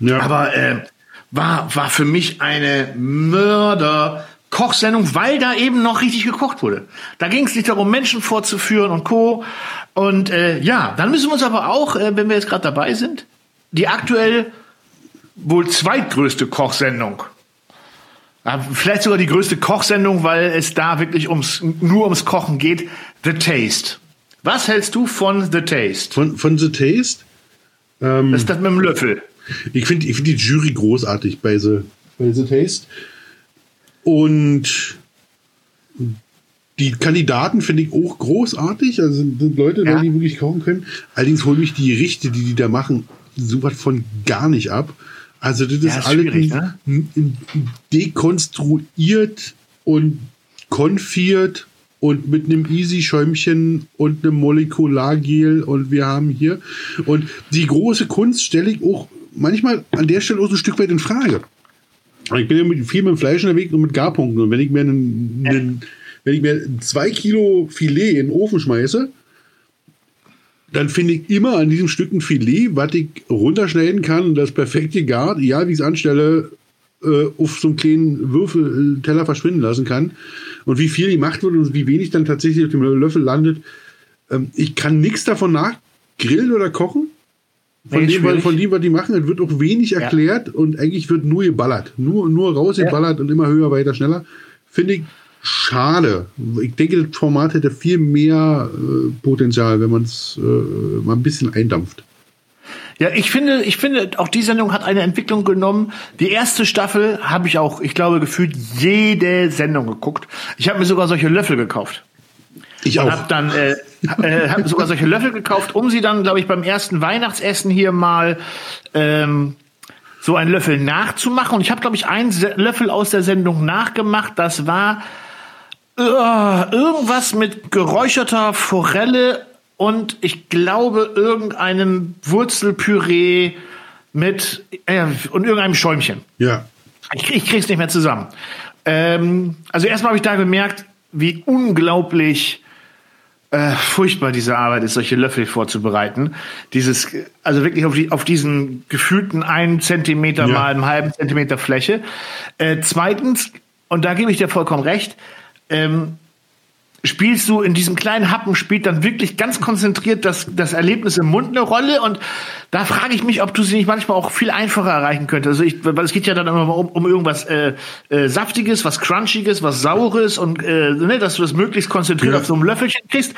Ja. aber äh, war war für mich eine Mörder. Kochsendung, weil da eben noch richtig gekocht wurde. Da ging es nicht darum, Menschen vorzuführen und Co. Und äh, ja, dann müssen wir uns aber auch, äh, wenn wir jetzt gerade dabei sind, die aktuell wohl zweitgrößte Kochsendung. Ja, Vielleicht sogar die größte Kochsendung, weil es da wirklich ums, nur ums Kochen geht. The Taste. Was hältst du von The Taste? von, von The Taste? Ähm, Das ist das mit dem Löffel. ich finde ich find die Jury großartig bei The, bei The Taste. Und die Kandidaten finde ich auch großartig. Also sind, Leute, Ja. die wirklich kochen können. Allerdings holen mich die Gerichte, die die da machen, sowas von gar nicht ab. Also das ist ist alles ne? dekonstruiert und konfiert und mit einem Easy-Schäumchen und einem Molekulargel und wir haben hier und die große Kunst stelle ich auch manchmal an der Stelle auch so ein Stück weit in Frage. Ich bin ja mit, viel mit dem Fleisch unterwegs und mit Garpunkten und wenn ich mir einen, einen wenn ich mir zwei Kilo Filet in den Ofen schmeiße, dann finde ich immer an diesem Stück ein Filet, was ich runterschneiden kann und das perfekte Gart, egal wie ich es anstelle, äh, auf so einen kleinen Würfelteller verschwinden lassen kann. Und wie viel gemacht wird und wie wenig dann tatsächlich auf dem Löffel landet. Ähm, ich kann nichts davon nachgrillen oder kochen. Von, dem, schwierig. von dem, was die machen, es wird auch wenig erklärt und eigentlich wird nur geballert. Nur, nur rausgeballert und immer höher, weiter, schneller. Finde ich schade. Ich denke, das Format hätte viel mehr äh, Potenzial, wenn man es äh, mal ein bisschen eindampft. Ja, ich finde, ich finde, auch die Sendung hat eine Entwicklung genommen. Die erste Staffel habe ich auch, ich glaube, gefühlt jede Sendung geguckt. Ich habe mir sogar solche Löffel gekauft. Ich Und auch. habe dann äh, äh, hab sogar solche Löffel gekauft, um sie dann, glaube ich, beim ersten Weihnachtsessen hier mal ähm, so einen Löffel nachzumachen. Und ich habe, glaube ich, einen Se Löffel aus der Sendung nachgemacht. Das war äh, irgendwas mit geräucherter Forelle und ich glaube irgendeinem Wurzelpüree mit äh, und irgendeinem Schäumchen. Ja. Ich, ich krieg's nicht mehr zusammen. Ähm, also erstmal habe ich da gemerkt, wie unglaublich äh, furchtbar diese Arbeit ist, solche Löffel vorzubereiten. Dieses, also wirklich auf, die, auf diesen gefühlten einen Zentimeter Ja. mal einen halben Zentimeter Fläche. Äh, zweitens, und da gebe ich dir vollkommen recht, ähm, spielst du in diesem kleinen Happen, spielt dann wirklich ganz konzentriert das, das Erlebnis im Mund eine Rolle. Und da frage ich mich, ob du sie nicht manchmal auch viel einfacher erreichen könntest. Also ich, weil es geht ja dann immer um, um irgendwas äh, äh, Saftiges, was Crunchiges, was Saures und äh, ne, dass du das möglichst konzentriert ja. auf so einem Löffelchen kriegst.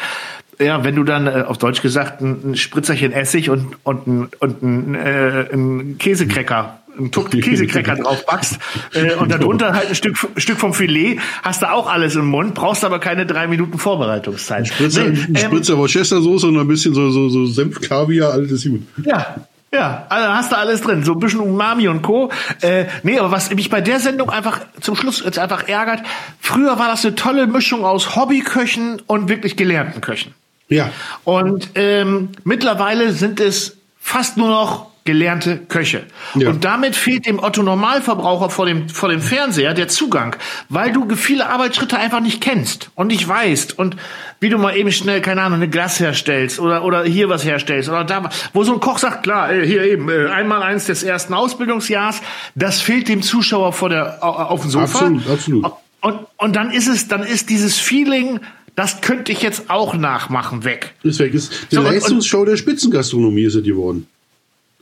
Ja, wenn du dann äh, auf Deutsch gesagt ein, ein Spritzerchen Essig und, und, ein, und ein, äh, ein Käsekrecker einen Tuck Käsekrecker drauf backst äh, und darunter halt ein Stück, Stück vom Filet, hast du auch alles im Mund, brauchst aber keine drei Minuten Vorbereitungszeit. Ein Spritzer, nee, ein Spritzer ähm, Worcestersoße und ein bisschen so, so, so Senf, Kaviar, alles ist gut. Ja, ja, also hast du alles drin, so ein bisschen Umami und Co. Äh, nee, aber was mich bei der Sendung einfach zum Schluss jetzt einfach ärgert, früher war das eine tolle Mischung aus Hobbyköchen und wirklich gelernten Köchen. Ja. Und ähm, mittlerweile sind es fast nur noch gelernte Köche. Ja. Und damit fehlt dem Otto Normalverbraucher vor dem, vor dem Fernseher der Zugang, weil du viele Arbeitsschritte einfach nicht kennst und nicht weißt und wie du mal eben schnell, keine Ahnung, eine Glas herstellst oder, oder hier was herstellst oder da, wo so ein Koch sagt, klar, äh, hier eben, äh, einmal eins des ersten Ausbildungsjahres, das fehlt dem Zuschauer vor der, auf dem Sofa. Absolut, absolut. Und, und dann ist es, dann ist dieses Feeling, das könnte ich jetzt auch nachmachen, weg. Ist weg. Ist die so, Leistungsshow der Spitzengastronomie ist es geworden.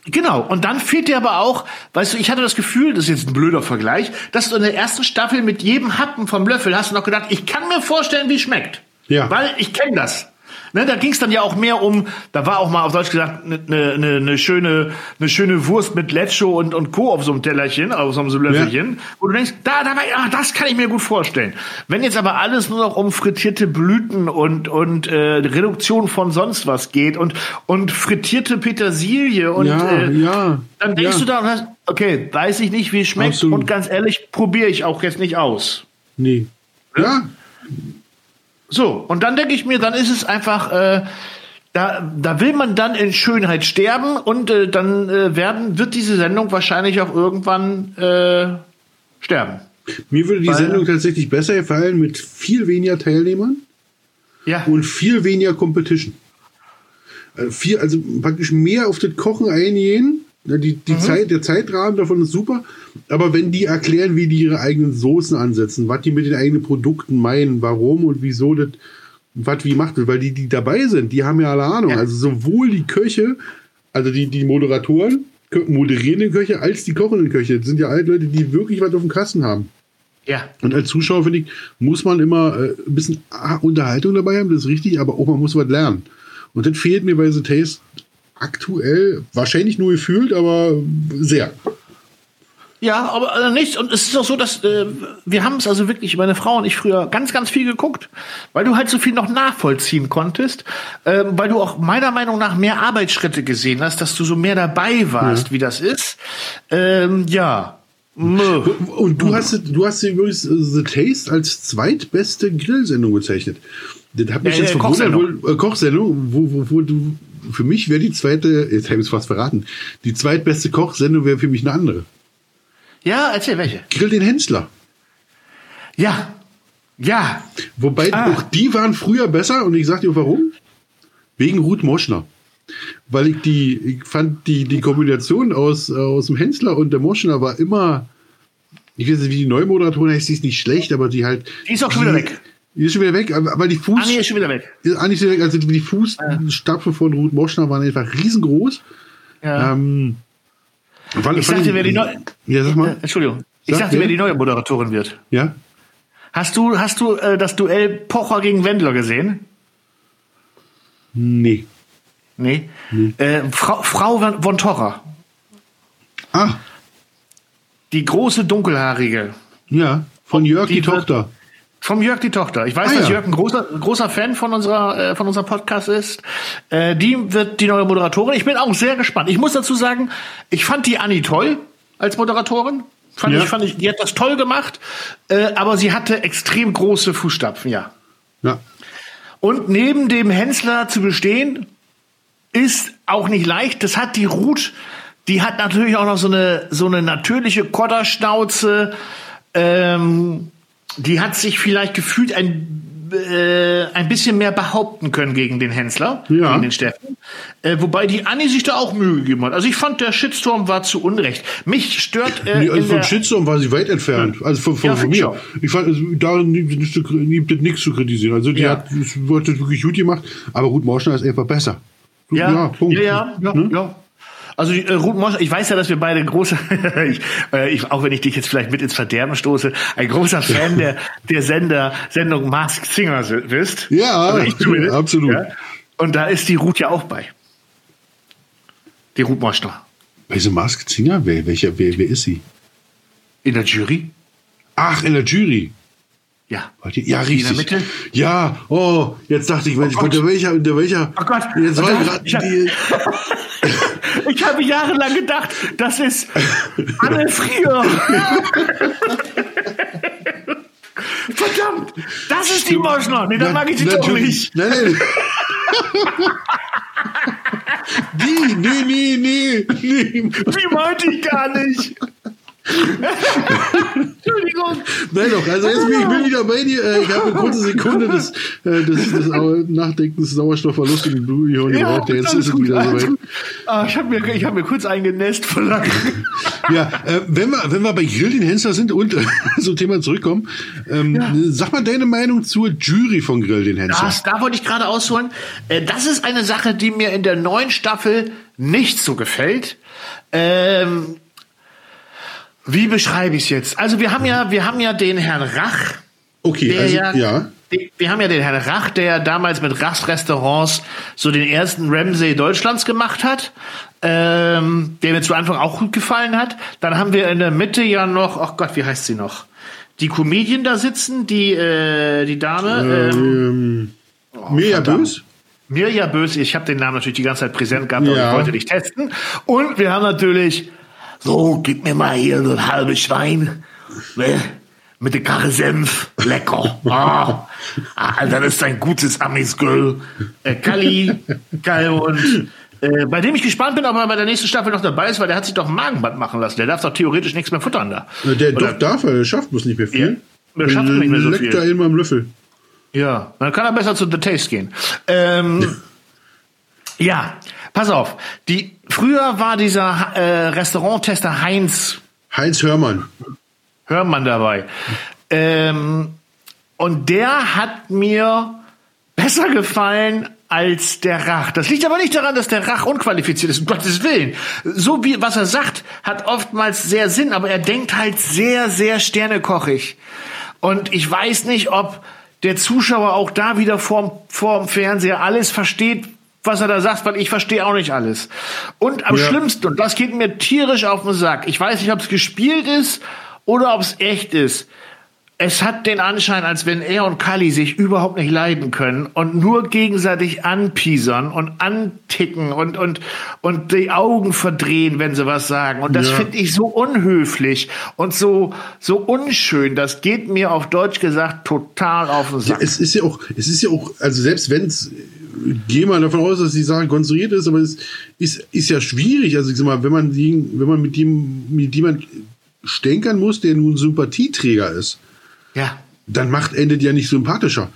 Genau, und dann fehlt dir aber auch, weißt du, ich hatte das Gefühl, das ist jetzt ein blöder Vergleich, dass du in der ersten Staffel mit jedem Happen vom Löffel hast du noch gedacht, ich kann mir vorstellen, wie es schmeckt. Ja. Weil ich kenne das. Ne, da ging es dann ja auch mehr um, da war auch mal auf Deutsch gesagt, eine ne, ne, ne schöne, ne schöne Wurst mit Lecho und, und Co. auf so einem Tellerchen, auf so einem Löffelchen, ja. wo du denkst, da, da war, ah, das kann ich mir gut vorstellen. Wenn jetzt aber alles nur noch um frittierte Blüten und, und äh, Reduktion von sonst was geht und, und frittierte Petersilie und ja, äh, ja, dann denkst ja. du da okay, weiß ich nicht, wie es schmeckt Absolut. und ganz ehrlich, probiere ich auch jetzt nicht aus. Nee. Ja, so, und dann denke ich mir, dann ist es einfach, äh, da, da will man dann in Schönheit sterben und äh, dann äh, werden, wird diese Sendung wahrscheinlich auch irgendwann äh, sterben. Mir würde die Weil, Sendung tatsächlich besser gefallen mit viel weniger Teilnehmern ja. und viel weniger Competition. Also, viel, also praktisch mehr auf das Kochen eingehen die, die mhm. Zeit, der Zeitrahmen davon ist super, aber wenn die erklären, wie die ihre eigenen Soßen ansetzen, was die mit den eigenen Produkten meinen, warum und wieso das, was wie macht das, weil die, die dabei sind, die haben ja alle Ahnung. Ja. Also sowohl die Köche, also die, die Moderatoren, moderierenden Köche, als die kochenden Köche, das sind ja alle Leute, die wirklich was auf dem Kasten haben. Ja. Und als Zuschauer, finde ich, muss man immer äh, ein bisschen Unterhaltung dabei haben, das ist richtig, aber auch man muss was lernen. Und das fehlt mir bei The Taste aktuell wahrscheinlich nur gefühlt, aber sehr. Ja, aber äh, nichts. Und es ist auch so, dass äh, wir haben es also wirklich, meine Frau und ich früher ganz, ganz viel geguckt, weil du halt so viel noch nachvollziehen konntest, äh, weil du auch meiner Meinung nach mehr Arbeitsschritte gesehen hast, dass du so mehr dabei warst, ja. wie das ist. Ähm, ja. Und du hast, du hast übrigens äh, The Taste als zweitbeste Grillsendung bezeichnet. Das hat mich ja, jetzt verwundert. Kochsendung, wo, äh, Kochsendung wo, wo, wo du für mich wäre die zweite, jetzt habe ich es fast verraten, die zweitbeste Kochsendung wäre für mich eine andere. Ja, erzähl welche. Grill den Hensler. Ja. Ja. Wobei ah. auch die waren früher besser und ich sag dir warum. Wegen Ruth Moschner. Weil ich die, ich fand die, die Kombination aus, aus dem Hensler und der Moschner war immer, ich weiß nicht, wie die Neumoderatorin heißt, die ist nicht schlecht, aber die halt. Die ist auch schon wieder weg. Die ist schon wieder weg, aber die Fuß. Nee, ist schon wieder weg. Ah, nicht weg. Also die Fußstapfen von Ruth Moschner waren einfach riesengroß. Ja. Ähm, weil, ich sagte, wer die neue. Ja, sag mal. Äh, Entschuldigung. Ich sag sagte, wer die neue Moderatorin wird. Ja. Hast du, hast du äh, das Duell Pocher gegen Wendler gesehen? Nee. Nee. nee. Äh, Frau, Frau von Torra. Ah. Die große dunkelhaarige. Ja, von Jörg die, die Tochter. Vom Jörg die Tochter. Ich weiß, ah, dass ja. Jörg ein großer, großer Fan von unserer, äh, von unserem Podcast ist. Äh, die wird die neue Moderatorin. Ich bin auch sehr gespannt. Ich muss dazu sagen, ich fand die Anni toll als Moderatorin. Fand ja. ich, fand ich, die hat das toll gemacht, äh, aber sie hatte extrem große Fußstapfen, ja. Ja. Und neben dem Hensler zu bestehen, ist auch nicht leicht. Das hat die Ruth, die hat natürlich auch noch so eine, so eine natürliche Kotterschnauze. Ähm, die hat sich vielleicht gefühlt ein, äh, ein bisschen mehr behaupten können gegen den Hensler, ja. gegen den Steffen. Äh, wobei die Anni sich da auch Mühe gegeben hat. Also ich fand, der Shitstorm war zu Unrecht. Mich stört. Äh, nee, also vom Shitstorm war sie weit entfernt. Also von, von, Ja, von mir. Ich fand, also, da gibt es nichts zu kritisieren. Also die Ja. hat wird das wirklich gut gemacht, aber Ruth Moschner ist einfach besser. Ja, ja, Punkt. ja, ja, Ne? ja. Also äh, Ruth Mosch, ich weiß ja, dass wir beide große, ich, äh, ich, auch wenn ich dich jetzt vielleicht mit ins Verderben stoße, ein großer Fan der, der Sender, Sendung Mask Singer si- bist. Ja, also ich zumindest. absolut. Ja. Und da ist die Ruth ja auch bei. Die Ruth Moschner. Welche Masked Singer? Wer, welcher, wer, wer ist sie? In der Jury? Ach, in der Jury. Ja. Ja, Die in der richtig. Mitte? Ja, oh, jetzt dachte ich, Mensch, Oh unter welcher, unter welcher. Oh Gott. Jetzt war gerade ich die. Ich habe jahrelang gedacht, das ist Anne Frier. Verdammt, das ist die Moschner. Nee, dann mag ich sie doch nicht. Nein, nein. die, nee, nee, nee, nee. Die meinte ich gar nicht. Entschuldigung. Nein, doch, also jetzt bin ich bin wieder bei dir. Äh, Ich habe eine kurze Sekunde des, äh, des, des Nachdenkens, Sauerstoffverlust im Blutgehirn gebraucht. Jetzt ist es gut, wieder soweit. gut. Ah, ich habe mir, ich hab mir kurz eingenässt vor Lachen. Ja, äh, wenn wir, wenn wir bei Grill den Hensler sind und äh, so Thema zurückkommen, ähm, sag mal deine Meinung zur Jury von Grill den Hensler. Das, da wollte ich gerade ausholen. Äh, Das ist eine Sache, die mir in der neuen Staffel nicht so gefällt. Ähm, wie beschreibe ich es jetzt? Also wir haben ja, wir haben ja den Herrn Rach. Okay, also ja, ja. Wir haben ja den Herrn Rach, der ja damals mit Rachs Restaurants so den ersten Ramsay Deutschlands gemacht hat, ähm, der mir zu Anfang auch gut gefallen hat. Dann haben wir in der Mitte ja noch, ach Gott, wie heißt sie noch? Die Comedian da sitzen, die, äh, die Dame. ähm, Ähm, Mirja verdammt. Bös? Mirja Bös, ich habe den Namen natürlich die ganze Zeit präsent gehabt, aber Ja. ich wollte dich testen. Und wir haben natürlich, so, gib mir mal hier so ein halbes Schwein, ne? mit der Karre Senf, lecker. Ah, ah, das ist ein gutes Amisgirl. Äh, Kalli, Kai und äh, bei dem ich gespannt bin, ob er bei der nächsten Staffel noch dabei ist, weil der hat sich doch ein Magenband machen lassen. Der darf doch theoretisch nichts mehr futtern da. Äh, Der Oder- doch darf er, der schafft bloß nicht mehr viel. Ja, der schafft nicht mehr so Leckt viel. da immer im Löffel. Ja, dann kann er besser zu The Taste gehen. Ähm, ja, pass auf. Die, früher war dieser äh, Restauranttester Heinz Heinz Hörmann. Hörmann dabei. Ähm, und der hat mir besser gefallen als der Rach. Das liegt aber nicht daran, dass der Rach unqualifiziert ist, um Gottes Willen. So wie, was er sagt, hat oftmals sehr Sinn, aber er denkt halt sehr, sehr sternekochig. Und ich weiß nicht, ob der Zuschauer auch da wieder vorm, vorm Fernseher alles versteht, was er da sagt, weil ich verstehe auch nicht alles. Und am Ja. schlimmsten, und das geht mir tierisch auf den Sack, ich weiß nicht, ob es gespielt ist oder ob es echt ist. Es hat den Anschein, als wenn er und Kali sich überhaupt nicht leiden können und nur gegenseitig anpiesern und anticken und, und, und die Augen verdrehen, wenn sie was sagen. Und das Ja. finde ich so unhöflich und so, so unschön. Das geht mir auf Deutsch gesagt total auf den Ja, Sack. es ist ja auch, es ist ja auch, also selbst wenn es, gehe mal davon aus, dass die Sache konstruiert ist, aber es ist, ist ja schwierig. Also ich sag mal, wenn man, die, wenn man mit dem, mit jemand stänkern muss, der nun Sympathieträger ist, ja. dann macht endet ja nicht sympathischer.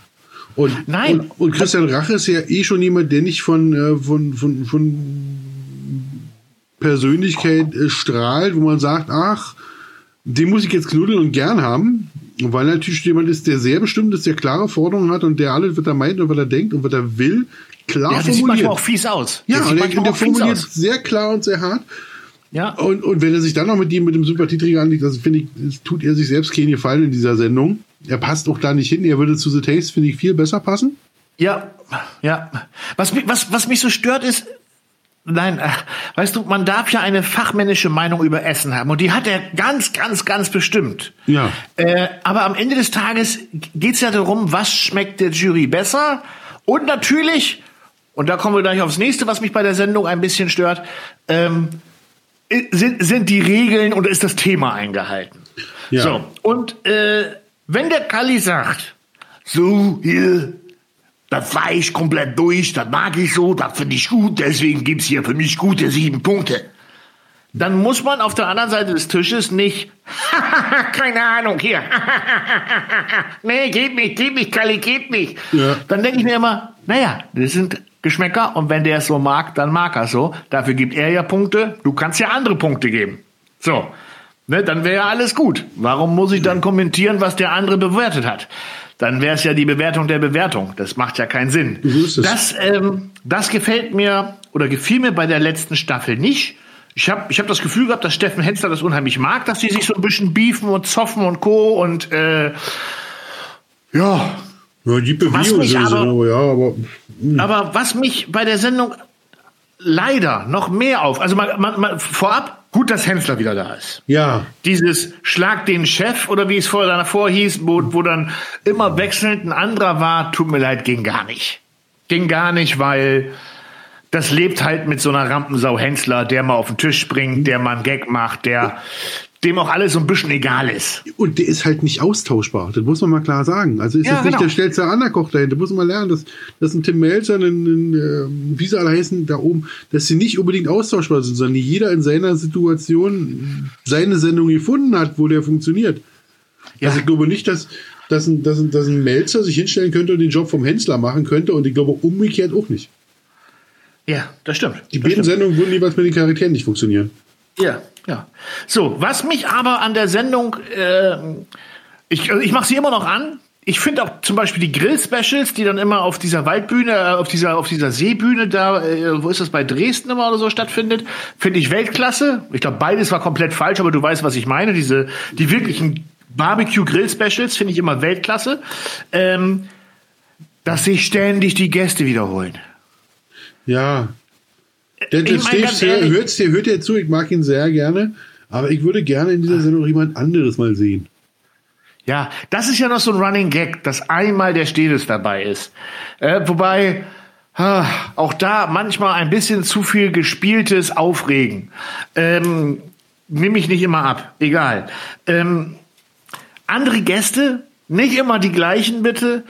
Und, Nein. Und, und Christian Rache ist ja eh schon jemand, der nicht von, äh, von, von, von Persönlichkeit äh, strahlt, wo man sagt, ach, den muss ich jetzt knuddeln und gern haben. Weil natürlich jemand ist, der sehr bestimmt ist, der klare Forderungen hat und der alles, was er meint und was er denkt und was er will, klar Ja, das sieht manchmal auch fies aus. ja, er, der auch fies formuliert aus. sehr klar und sehr hart. Ja. Und, und wenn er sich dann noch mit ihm, mit dem Sympathieträger anlegt, also finde ich, es tut er sich selbst keinen Gefallen in dieser Sendung. Er passt auch da nicht hin. Er würde zu The Taste, finde ich, viel besser passen. Ja, ja. Was, was, was mich so stört ist, nein, äh, weißt du, man darf ja eine fachmännische Meinung über Essen haben und die hat er ganz, ganz, ganz bestimmt. Ja. Äh, aber am Ende des Tages geht's ja darum, was schmeckt der Jury besser und natürlich, und da kommen wir gleich aufs nächste, was mich bei der Sendung ein bisschen stört, ähm, sind, sind die Regeln und ist das Thema eingehalten. Ja. So, und äh, wenn der Kalli sagt, so, hier, das war ich komplett durch, das mag ich so, das finde ich gut, deswegen gibt's hier für mich gute sieben Punkte. dann muss man auf der anderen Seite des Tisches nicht, keine Ahnung, hier, nee, geht nicht, geht nicht, Kali, geht nicht. Ja. Dann denke ich mir immer, naja, das sind Geschmäcker und wenn der es so mag, dann mag er so. Dafür gibt er ja Punkte, du kannst ja andere Punkte geben. So, ne, dann wäre ja alles gut. Warum muss ich dann kommentieren, was der andere bewertet hat? Dann wäre es ja die Bewertung der Bewertung. Das macht ja keinen Sinn. Das, ähm, das gefällt mir oder gefiel mir bei der letzten Staffel nicht. Ich habe ich hab das Gefühl gehabt, dass Steffen Hensler das unheimlich mag, dass sie sich so ein bisschen beefen und zoffen und co. Und äh, ja. Ja, die Bewegung ist aber, ja, aber, mh. Hm. aber was mich bei der Sendung leider noch mehr auf, also mal, mal, mal vorab, gut, dass Hensler wieder da ist. Ja. Dieses Schlag den Chef oder wie es vorher davor hieß, wo, wo dann immer wechselnd ein anderer war, tut mir leid, ging gar nicht. Ging gar nicht, weil das lebt halt mit so einer Rampensau Hensler, der mal auf den Tisch springt, der mal einen Gag macht, der dem auch alles so ein bisschen egal ist. Und der ist halt nicht austauschbar. Das muss man mal klar sagen. Also ist ja, jetzt nicht genau. der schnellste Anderkoch dahinter. Da muss man lernen, dass, dass ein Tim Melzer, ein, ein, äh, wie sie alle heißen, da oben, dass sie nicht unbedingt austauschbar sind, sondern jeder in seiner Situation seine Sendung gefunden hat, wo der funktioniert. Ja. Also ich glaube nicht, dass, dass, ein, dass, ein, dass ein Melzer sich hinstellen könnte und den Job vom Hensler machen könnte. Und ich glaube umgekehrt auch nicht. Ja, das stimmt. Die beiden Sendungen würden jeweils mit den Charakteren nicht funktionieren. Ja, ja. So, was mich aber an der Sendung, äh, ich, also ich mache sie immer noch an. Ich finde auch zum Beispiel die Grill-Specials, die dann immer auf dieser Waldbühne, äh, auf dieser, auf dieser Seebühne da, äh, wo ist das bei Dresden immer oder so stattfindet, finde ich Weltklasse. Ich glaube, beides war komplett falsch, aber du weißt, was ich meine. Diese, die wirklichen Barbecue-Grill-Specials finde ich immer Weltklasse. Ähm, dass sich ständig die Gäste wiederholen. Ja. Der, der Steve hört, hört ja zu, ich mag ihn sehr gerne, aber ich würde gerne in dieser Sendung jemand anderes mal sehen. Ja, das ist ja noch so ein Running Gag, dass einmal der Stedes dabei ist. Äh, wobei, ah, auch da manchmal ein bisschen zu viel gespieltes Aufregen. Ähm, Nehme ich nicht immer ab, egal. Ähm, andere Gäste, nicht immer die gleichen bitte.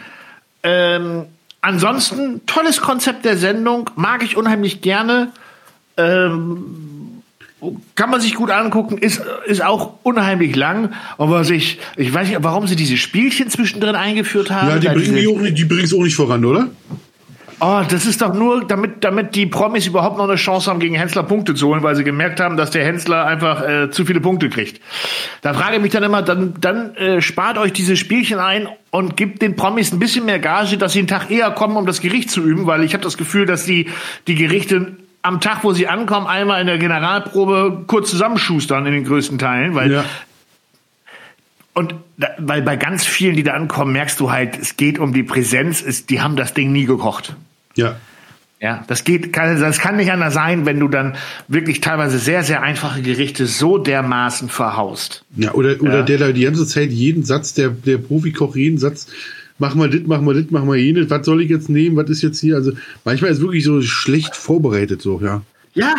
Ähm, Ansonsten, tolles Konzept der Sendung, mag ich unheimlich gerne. Ähm, kann man sich gut angucken, ist, ist auch unheimlich lang. Aber sich, ich weiß nicht, warum sie diese Spielchen zwischendrin eingeführt haben. Ja, die bringen es auch nicht voran, oder? Oh, das ist doch nur, damit, damit die Promis überhaupt noch eine Chance haben, gegen Hensler Punkte zu holen, weil sie gemerkt haben, dass der Hensler einfach äh, zu viele Punkte kriegt. Da frage ich mich dann immer, dann, dann äh, spart euch diese Spielchen ein und gibt den Promis ein bisschen mehr Gage, dass sie einen Tag eher kommen, um das Gericht zu üben, weil ich habe das Gefühl, dass die, die Gerichte am Tag, wo sie ankommen, einmal in der Generalprobe kurz zusammenschustern in den größten Teilen, weil ja. Und da, weil bei ganz vielen, die da ankommen, merkst du halt, es geht um die Präsenz, ist, die haben das Ding nie gekocht. Ja. Ja, das geht, das kann nicht anders sein, wenn du dann wirklich teilweise sehr, sehr einfache Gerichte so dermaßen verhaust. Ja, oder, oder ja. der da die ganze Zeit jeden Satz, der, der Profikoch jeden Satz, mach mal dit, mach mal dit, mach mal jenes, was soll ich jetzt nehmen, was ist jetzt hier? Also manchmal ist wirklich so schlecht vorbereitet, so, ja. Ja,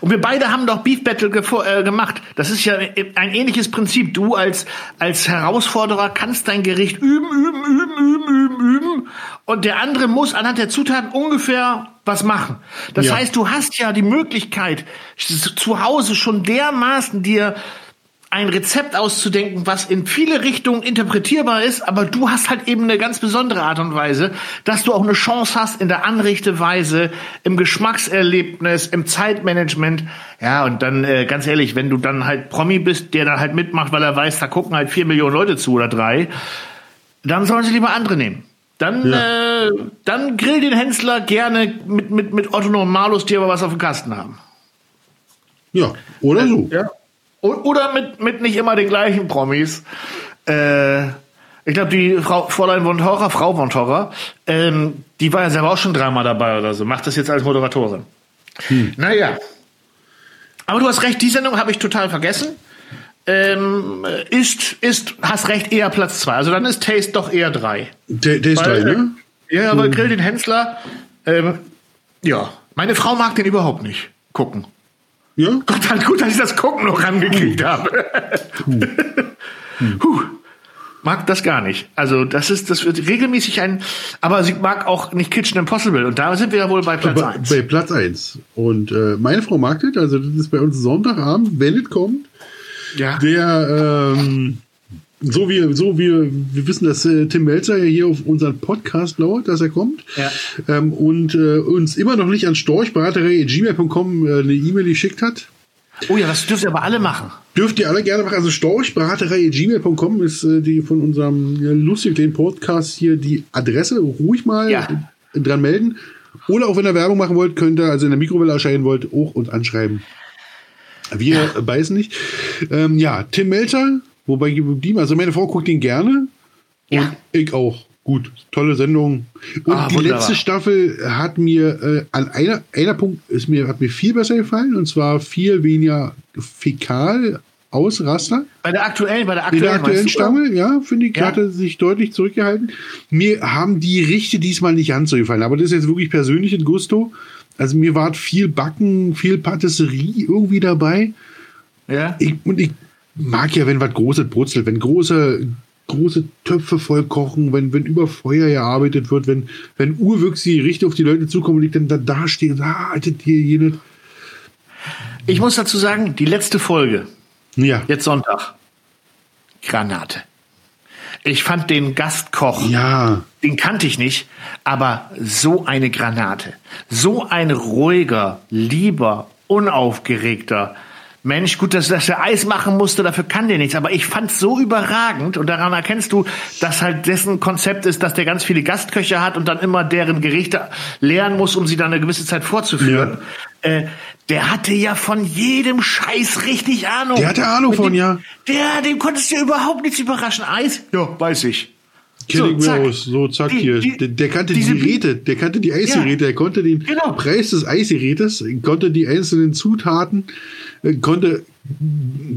und wir beide haben doch Beef Battle äh, gemacht. Das ist ja ein ähnliches Prinzip. Du als, als Herausforderer kannst dein Gericht üben, üben, üben, üben, üben, üben. Und der andere muss anhand der Zutaten ungefähr was machen. Das ja. heißt, du hast ja die Möglichkeit, zu Hause schon dermaßen dir ein Rezept auszudenken, was in viele Richtungen interpretierbar ist, aber du hast halt eben eine ganz besondere Art und Weise, dass du auch eine Chance hast in der Anrichteweise, im Geschmackserlebnis, im Zeitmanagement. Ja, und dann äh, ganz ehrlich, wenn du dann halt Promi bist, der dann halt mitmacht, weil er weiß, da gucken halt vier Millionen Leute zu oder drei, dann sollen sie lieber andere nehmen. Dann, ja. äh, dann grill den Hensler gerne mit, mit, mit Otto Normalus, die aber was auf dem Kasten haben. Ja, oder so. Ja. Oder mit, mit nicht immer den gleichen Promis. Äh, ich glaube, die Frau Fräulein von Torra, Frau von Torra, ähm, die war ja selber auch schon dreimal dabei oder so, macht das jetzt als Moderatorin. Hm. Naja. Aber du hast recht, die Sendung habe ich total vergessen. Ähm, ist, ist, hast recht, eher Platz zwei. Also dann ist Taste doch eher drei. Taste drei, ne? Ja, aber hm. Grill den Hensler, ähm, ja. Meine Frau mag den überhaupt nicht gucken. Ja? Gott, halt gut, dass ich das Gucken noch rangekriegt habe. Puh. Puh. mag das gar nicht. Also das ist, das wird regelmäßig ein, aber sie mag auch nicht Kitchen Impossible. Und da sind wir ja wohl bei Platz bei, 1. bei Platz 1. Und äh, meine Frau mag das, also das ist bei uns Sonntagabend, wenn es kommt. Ja. Der, ähm, so wie, so wie wir wissen, dass äh, Tim Melzer ja hier auf unseren Podcast lauert, dass er kommt. Ja. Ähm, und äh, uns immer noch nicht an storchbraterei.gmail.com äh, eine E-Mail geschickt hat. Oh ja, das dürft ihr aber alle machen. Dürft ihr alle gerne machen. Also storchbraterei.gmail.com ist äh, die von unserem äh, lustigen kleinen Podcast hier die Adresse. Ruhig mal Ja. dran melden. Oder auch wenn ihr Werbung machen wollt, könnt ihr, also in der Mikrowelle erscheinen wollt, auch uns anschreiben. Wir beißen nicht. Ähm, ja, Tim Melzer, wobei also meine Frau guckt ihn gerne. Ja. Und ich auch. Gut, tolle Sendung. Und Ah, die wunderbar. letzte Staffel hat mir äh, an einer, einer Punkt ist mir, hat mir viel besser gefallen und zwar viel weniger fäkal Ausraster. Bei der aktuellen, bei der aktuellen, der aktuellen? Staffel, ja, finde ich, Ja. hatte sich deutlich zurückgehalten. Mir haben die Richte diesmal nicht ganz so gefallen, aber das ist jetzt wirklich persönlich in Gusto. Also mir war viel Backen, viel Patisserie irgendwie dabei. Ja. Ich, und ich mag ja, wenn was Großes brutzelt, wenn große, große Töpfe voll kochen, wenn, wenn über Feuer gearbeitet wird, wenn, wenn urwüchs die Richte auf die Leute zukommen und ich dann da, da stehe und ah, haltet hier jenes. Ich muss dazu sagen, die letzte Folge, Ja. jetzt Sonntag, Granate. Ich fand den Gastkoch, Ja. den kannte ich nicht, aber so eine Granate. So ein ruhiger, lieber, unaufgeregter Mensch. Gut, dass, dass er Eis machen musste, dafür kann der nichts. Aber ich fand's so überragend und daran erkennst du, dass halt dessen Konzept ist, dass der ganz viele Gastköche hat und dann immer deren Gerichte lernen muss, um sie dann eine gewisse Zeit fortzuführen. Äh, der hatte ja von jedem Scheiß richtig Ahnung. Der hatte Ahnung von, dem, ja. Der, dem konntest du überhaupt nichts überraschen. Eis? Ja, weiß ich. Mir zack. aus. So, zack, Die- hier. die- der, der kannte die Geräte, der kannte die Eisgeräte, er konnte den Genau. Preis des Eisgerätes, konnte die einzelnen Zutaten, äh, konnte,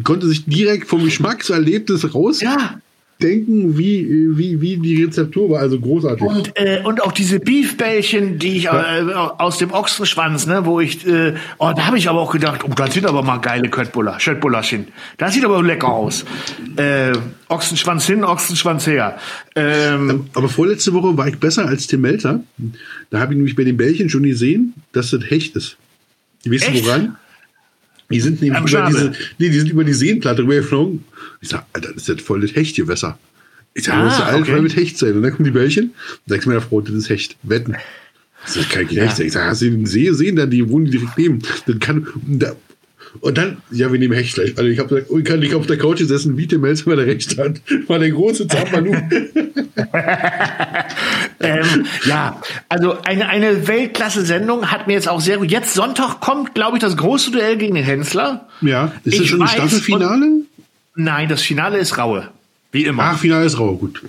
konnte sich direkt vom Geschmackserlebnis rausdenken, Ja. Wie, wie, wie die Rezeptur war. Also großartig. Und, äh, und auch diese Beefbällchen, die ich äh, aus dem Ochsenschwanz, ne, wo ich, äh, oh, da habe ich aber auch gedacht, oh, das sind aber mal geile Köttbullar, Schöttbullarchen. Das sieht aber lecker aus. Äh, Ochsenschwanz hin, Ochsenschwanz her. Ähm, Aber vorletzte Woche war ich besser als Tim Melzer. Da habe ich nämlich bei den Bällchen schon gesehen, dass das Hecht ist. Du Echt? woran? Die sind nämlich über diese, nee, die sind über die Seenplatte rübergeflogen. Ich sag, Alter, das ist jetzt voll das Hechtgewässer. Ich sag, Ah, das ist alles okay. voll mit Hecht sein. Und dann kommen die Bällchen. Da sagst du meiner Frau, das ist Hecht. Wetten. Das ist kein Hecht. Ich sag, hast du den See gesehen? Da, die wohnen direkt neben. Das kann, da, und dann, ja, wir nehmen Hecht gleich. Also ich habe gesagt, oh, ich kann nicht auf der Couch gesessen, wie Tim Melzer, weil er recht hat. War der große Zahnmanu. ähm, ja, also eine, eine Weltklasse-Sendung hat mir jetzt auch sehr gut. Jetzt Sonntag kommt, glaube ich, das große Duell gegen den Hensler. ja, ist das Ich schon ein Staffelfinale? Nein, das Finale ist Raue. Wie immer. Ach, Finale ist rau, gut.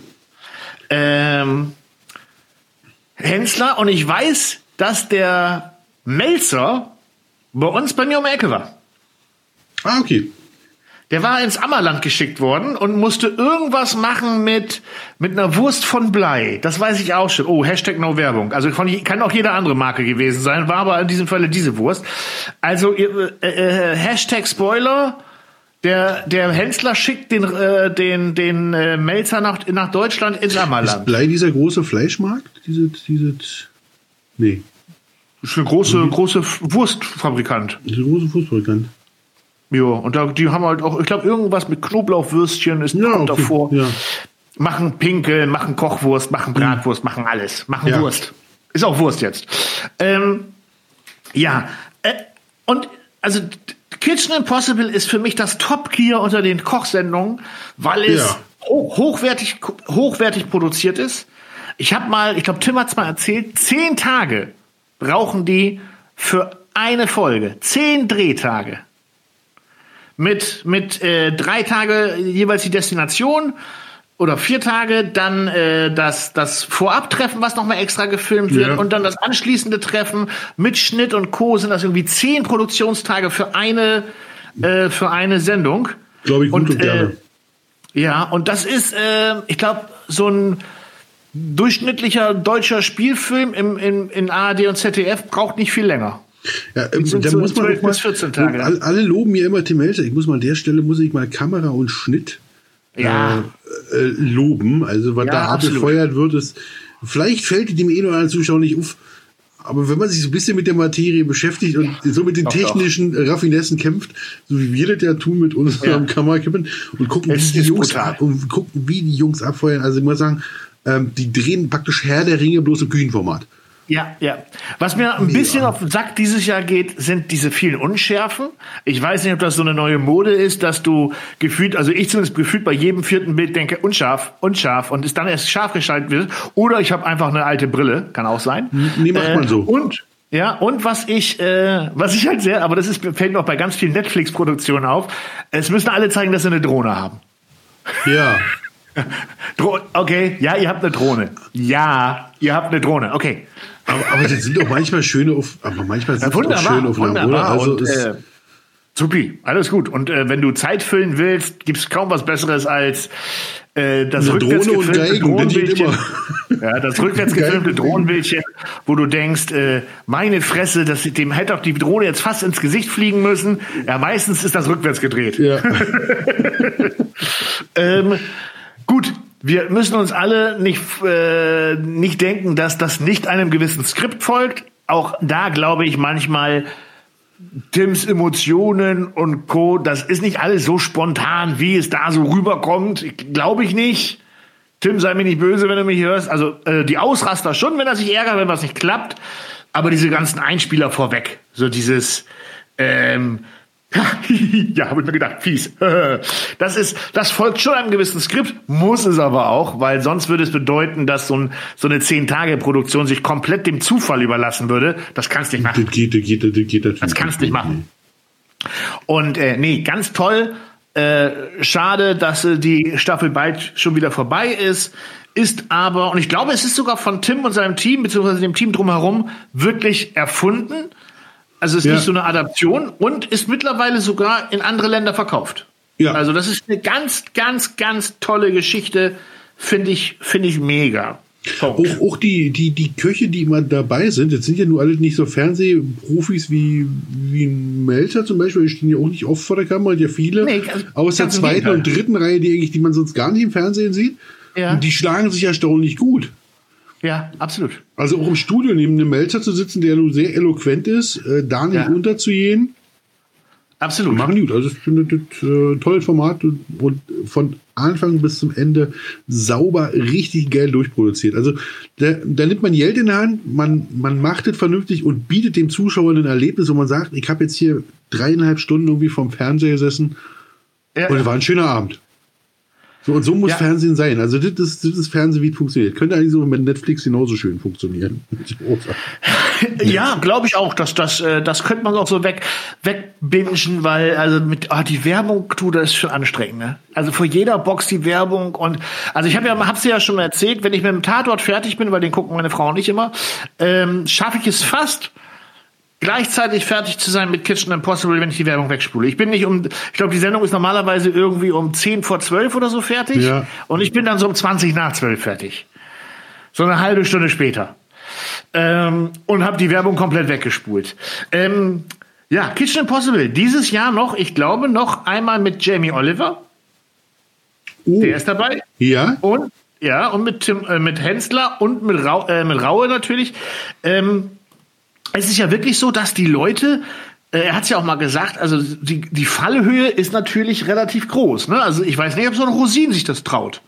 ähm, Hensler und ich weiß, dass der Melzer bei uns bei mir um die Ecke war. Ah, okay. Der war ins Ammerland geschickt worden und musste irgendwas machen mit, mit einer Wurst von Blei. Das weiß ich auch schon. Oh, Hashtag No Werbung. Also von, kann auch jede andere Marke gewesen sein, war aber in diesem Falle diese Wurst. Also äh, äh, Hashtag Spoiler. Der, der Hensler schickt den, äh, den, den äh, Melzer nach, nach Deutschland ins Ist Ammerland. Blei dieser große Fleischmarkt? Diese, diese, nee, Das ist eine große, große F- Wurstfabrikant. dieser große Fußballkant. Ja, und da, die haben halt auch, ich glaube, irgendwas mit Knoblauchwürstchen ist Ja, kommt okay, davor. ja. Machen Pinkeln, machen Kochwurst, machen Bratwurst, machen alles. Machen Ja. Wurst. Ist auch Wurst jetzt. Ähm, ja, äh, und also Kitchen Impossible ist für mich das Top-Gear unter den Kochsendungen, weil es Ja. ho hochwertig, hochwertig produziert ist. Ich habe mal, ich glaube, Tim hat's mal erzählt, zehn Tage brauchen die für eine Folge. Zehn Drehtage. Mit, mit äh, drei Tage jeweils die Destination oder vier Tage, dann äh, das, das Vorabtreffen, was nochmal extra gefilmt wird, Ja. und dann das anschließende Treffen mit Schnitt und Co. sind das irgendwie zehn Produktionstage für eine, äh, für eine Sendung. Glaube ich gut und, Und, äh, gerne. Ja, und das ist, äh, ich glaube, so ein durchschnittlicher deutscher Spielfilm im, in, in ARD und ZDF braucht nicht viel länger. Ja, ähm, da muss man 12 auch mal, bis 14 Tage. Alle, alle loben mir immer Tim Melzer. Ich muss mal an der Stelle, muss ich mal Kamera und Schnitt Ja. äh, äh, loben. Also, was Ja, da abgefeuert wird, ist, vielleicht fällt dem eh oder anderen Zuschauer nicht auf. Aber wenn man sich so ein bisschen mit der Materie beschäftigt und so mit den Doch, technischen Raffinessen kämpft, so wie wir das ja tun mit unserem Ja. Kamerakippen und gucken, Es wie die Jungs brutal. ab, und gucken, wie die Jungs abfeuern. Also ich muss sagen, ähm, die drehen praktisch Herr der Ringe bloß im Küchenformat. Ja, ja. Was mir ein bisschen auf den Sack dieses Jahr geht, sind diese vielen Unschärfen. Ich weiß nicht, ob das so eine neue Mode ist, dass du gefühlt, also ich zumindest gefühlt bei jedem vierten Bild denke, unscharf, unscharf und es dann erst scharf geschaltet wird. Oder ich habe einfach eine alte Brille, kann auch sein. Nee, macht man so. Und ja, und was ich, äh, was ich halt sehr, aber das ist, fällt mir auch bei ganz vielen Netflix-Produktionen auf, es müssen alle zeigen, dass sie eine Drohne haben. Ja. Okay, ja, ihr habt eine Drohne. Ja, ihr habt eine Drohne. Okay. Aber, aber das sind doch manchmal schöne auf, aber manchmal sind Ja, es auch schöne Aufnahmen, wunderbar. Also und, es- äh, supi, alles gut. Und äh, wenn du Zeit füllen willst, gibt's kaum was Besseres als äh, das Eine rückwärts Drohne und gefilmte Drohnenbildchen. Ja, das rückwärts gefilmte. Drohnenbildchen, wo du denkst, äh, meine Fresse, das, dem hätte doch die Drohne jetzt fast ins Gesicht fliegen müssen. Ja, meistens ist das rückwärts gedreht. ja. Ähm, gut, wir müssen uns alle nicht, äh, nicht denken, dass das nicht einem gewissen Skript folgt. Auch da glaube ich manchmal, Tims Emotionen und Co., das ist nicht alles so spontan, wie es da so rüberkommt. Glaube ich nicht. Tim, sei mir nicht böse, wenn du mich hörst. Also äh, die Ausraster schon, wenn er sich ärgert, wenn was nicht klappt. Aber diese ganzen Einspieler vorweg, so dieses, ähm, ja, habe ich mir gedacht, fies. Das ist, das folgt schon einem gewissen Skript, muss es aber auch, weil sonst würde es bedeuten, dass so, ein, so eine zehn Tage Produktion sich komplett dem Zufall überlassen würde. Das kannst du nicht machen. Das geht, das geht, das geht natürlich. Das kannst du nicht machen. Und äh, nee, ganz toll. Äh, schade, dass äh, die Staffel bald schon wieder vorbei ist. Ist aber, und ich glaube, es ist sogar von Tim und seinem Team, beziehungsweise dem Team drumherum, wirklich erfunden. Also es ist Ja. nicht so eine Adaption und ist mittlerweile sogar in andere Länder verkauft. Ja. Also das ist eine ganz, ganz, ganz tolle Geschichte. Finde ich, finde ich mega. Auch, auch die, die, die Köche, die immer dabei sind, jetzt sind ja nur alle nicht so Fernsehprofis wie, wie Melzer zum Beispiel, die stehen ja auch nicht oft vor der Kamera, ja viele. Nee, ganz- aus der zweiten und dritten Reihe, die eigentlich, die man sonst gar nicht im Fernsehen sieht. Ja. Und die schlagen sich erstaunlich gut. Ja, absolut. Also auch im Studio neben einem Melzer zu sitzen, der nun sehr eloquent ist, äh, da nicht Ja. unterzugehen, Absolut. machen gut. Also ich finde das äh, tolles Format und, und von Anfang bis zum Ende sauber, richtig geil durchproduziert. Also da, da nimmt man Geld in der Hand, man, man macht es vernünftig und bietet dem Zuschauer ein Erlebnis, wo man sagt, ich habe jetzt hier dreieinhalb Stunden irgendwie vom Fernseher gesessen Ja. und es war ein schöner Abend. So, und so muss Ja. Fernsehen sein. Also das ist, das ist Fernsehen, wie es funktioniert. Könnte eigentlich so mit Netflix genauso schön funktionieren. Ja, glaube ich auch, dass das, äh, das könnte man auch so weg, wegbingen, weil also mit ah, die Werbung, tu, das ist schon anstrengend. Ne? Also vor jeder Box die Werbung und also ich habe ja, hab's dir ja schon mal erzählt, wenn ich mit dem Tatort fertig bin, weil den gucken meine Frau nicht immer, ähm, schaffe ich es fast gleichzeitig fertig zu sein mit Kitchen Impossible, wenn ich die Werbung wegspule. Ich bin nicht um, ich glaube, die Sendung ist normalerweise irgendwie um 10 vor 12 oder so fertig. Ja. Und ich bin dann so um 20 nach 12 fertig. So eine halbe Stunde später. Ähm, und habe die Werbung komplett weggespult. Ähm, ja, Kitchen Impossible. Dieses Jahr noch, ich glaube, noch einmal mit Jamie Oliver. Oh, Der ist dabei. ja, Und ja, und mit Tim, äh, mit Hensler und mit, Rau, äh, mit Raue natürlich. Ähm, es ist ja wirklich so, dass die Leute, äh, er hat es ja auch mal gesagt, also die, die Fallhöhe ist natürlich relativ groß. Ne? Also ich weiß nicht, ob so ein Rosin sich das traut.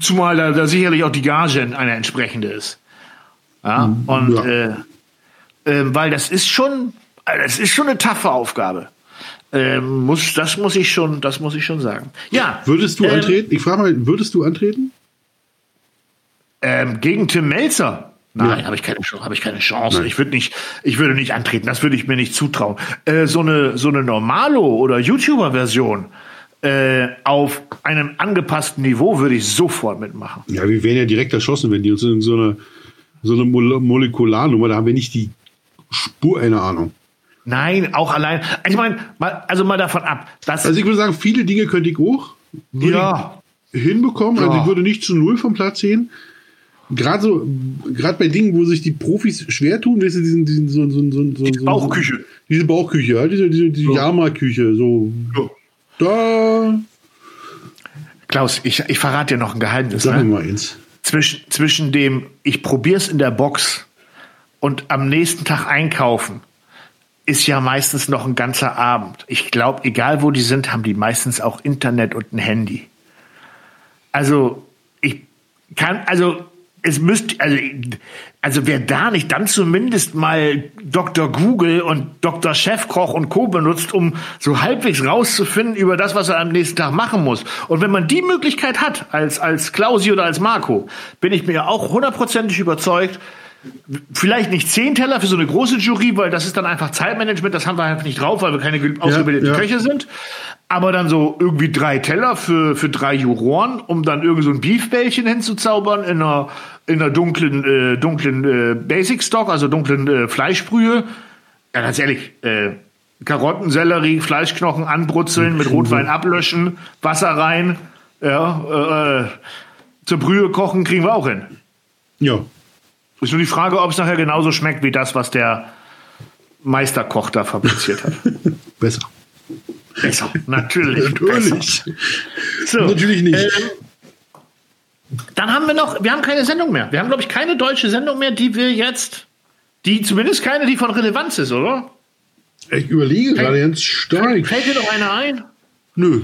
Zumal da, da sicherlich auch die Gage eine entsprechende ist. Ja, und ja. Äh, äh, weil das ist schon, äh, das ist schon eine taffe Aufgabe. Ähm, muss, das muss ich schon, das muss ich schon sagen. Ja. würdest du ähm, antreten? Ich frage mal, würdest du antreten? Ähm, gegen Tim Melzer? Nein, Ja. habe ich keine Chance. Habe ich keine Chance. Ich würde nicht, ich würde nicht antreten. Das würde ich mir nicht zutrauen. Äh, so eine so eine Normalo oder YouTuber-Version äh, auf einem angepassten Niveau würde ich sofort mitmachen. Ja, wir wären ja direkt erschossen, wenn die uns in so eine, so eine Mole Molekularnummer, da haben wir nicht die Spur einer Ahnung. Nein, auch allein. Ich meine, mal, also mal davon ab, dass Also ich würde sagen, viele Dinge könnte ich würde ja, hinbekommen. Also Ja. ich würde nicht zu null vom Platz sehen. Gerade so, gerade bei Dingen, wo sich die Profis schwer tun, weißt du, diesen, diesen so, so, so, so, so Bauchküche. Diese Bauchküche, ja, diese, diese, diese Ja. Yama-Küche, so. Da. Klaus, ich, ich verrate dir noch ein Geheimnis. Sag ne? mir mal eins. Zwischen, zwischen dem, ich probier's in der Box und am nächsten Tag einkaufen, ist ja meistens noch ein ganzer Abend. Ich glaube, egal wo die sind, haben die meistens auch Internet und ein Handy. Also, ich kann, also, es müsste, also, also wer da nicht dann zumindest mal Dr. Google und Dr. Chefkoch und Co. benutzt, um so halbwegs rauszufinden über das, was er am nächsten Tag machen muss. Und wenn man die Möglichkeit hat, als, als Klausi oder als Marco, bin ich mir auch hundertprozentig überzeugt, vielleicht nicht zehn Teller für so eine große Jury, weil das ist dann einfach Zeitmanagement, das haben wir einfach nicht drauf, weil wir keine ausgebildeten ja. Köche sind. Aber dann so irgendwie drei Teller für, für drei Juroren, um dann irgendwie so ein Beefbällchen hinzuzaubern in einer, in einer dunklen, äh, dunklen äh, Basic Stock, also dunklen äh, Fleischbrühe. Ja, ganz ehrlich, äh, Karotten, Sellerie, Fleischknochen anbrutzeln, mit Rotwein ablöschen, Wasser rein, ja, äh, zur Brühe kochen, kriegen wir auch hin. Ja. Ist nur die Frage, ob es nachher genauso schmeckt wie das, was der Meisterkoch da fabriziert hat. Besser. Besser, natürlich. Natürlich. Besser. So, Natürlich nicht. ähm, dann haben wir noch, wir haben keine Sendung mehr. Wir haben, glaube ich, keine deutsche Sendung mehr, die wir jetzt, die zumindest keine, die von Relevanz ist, oder? Ich überlege gerade ganz stark. Fällt dir noch eine ein? Nö.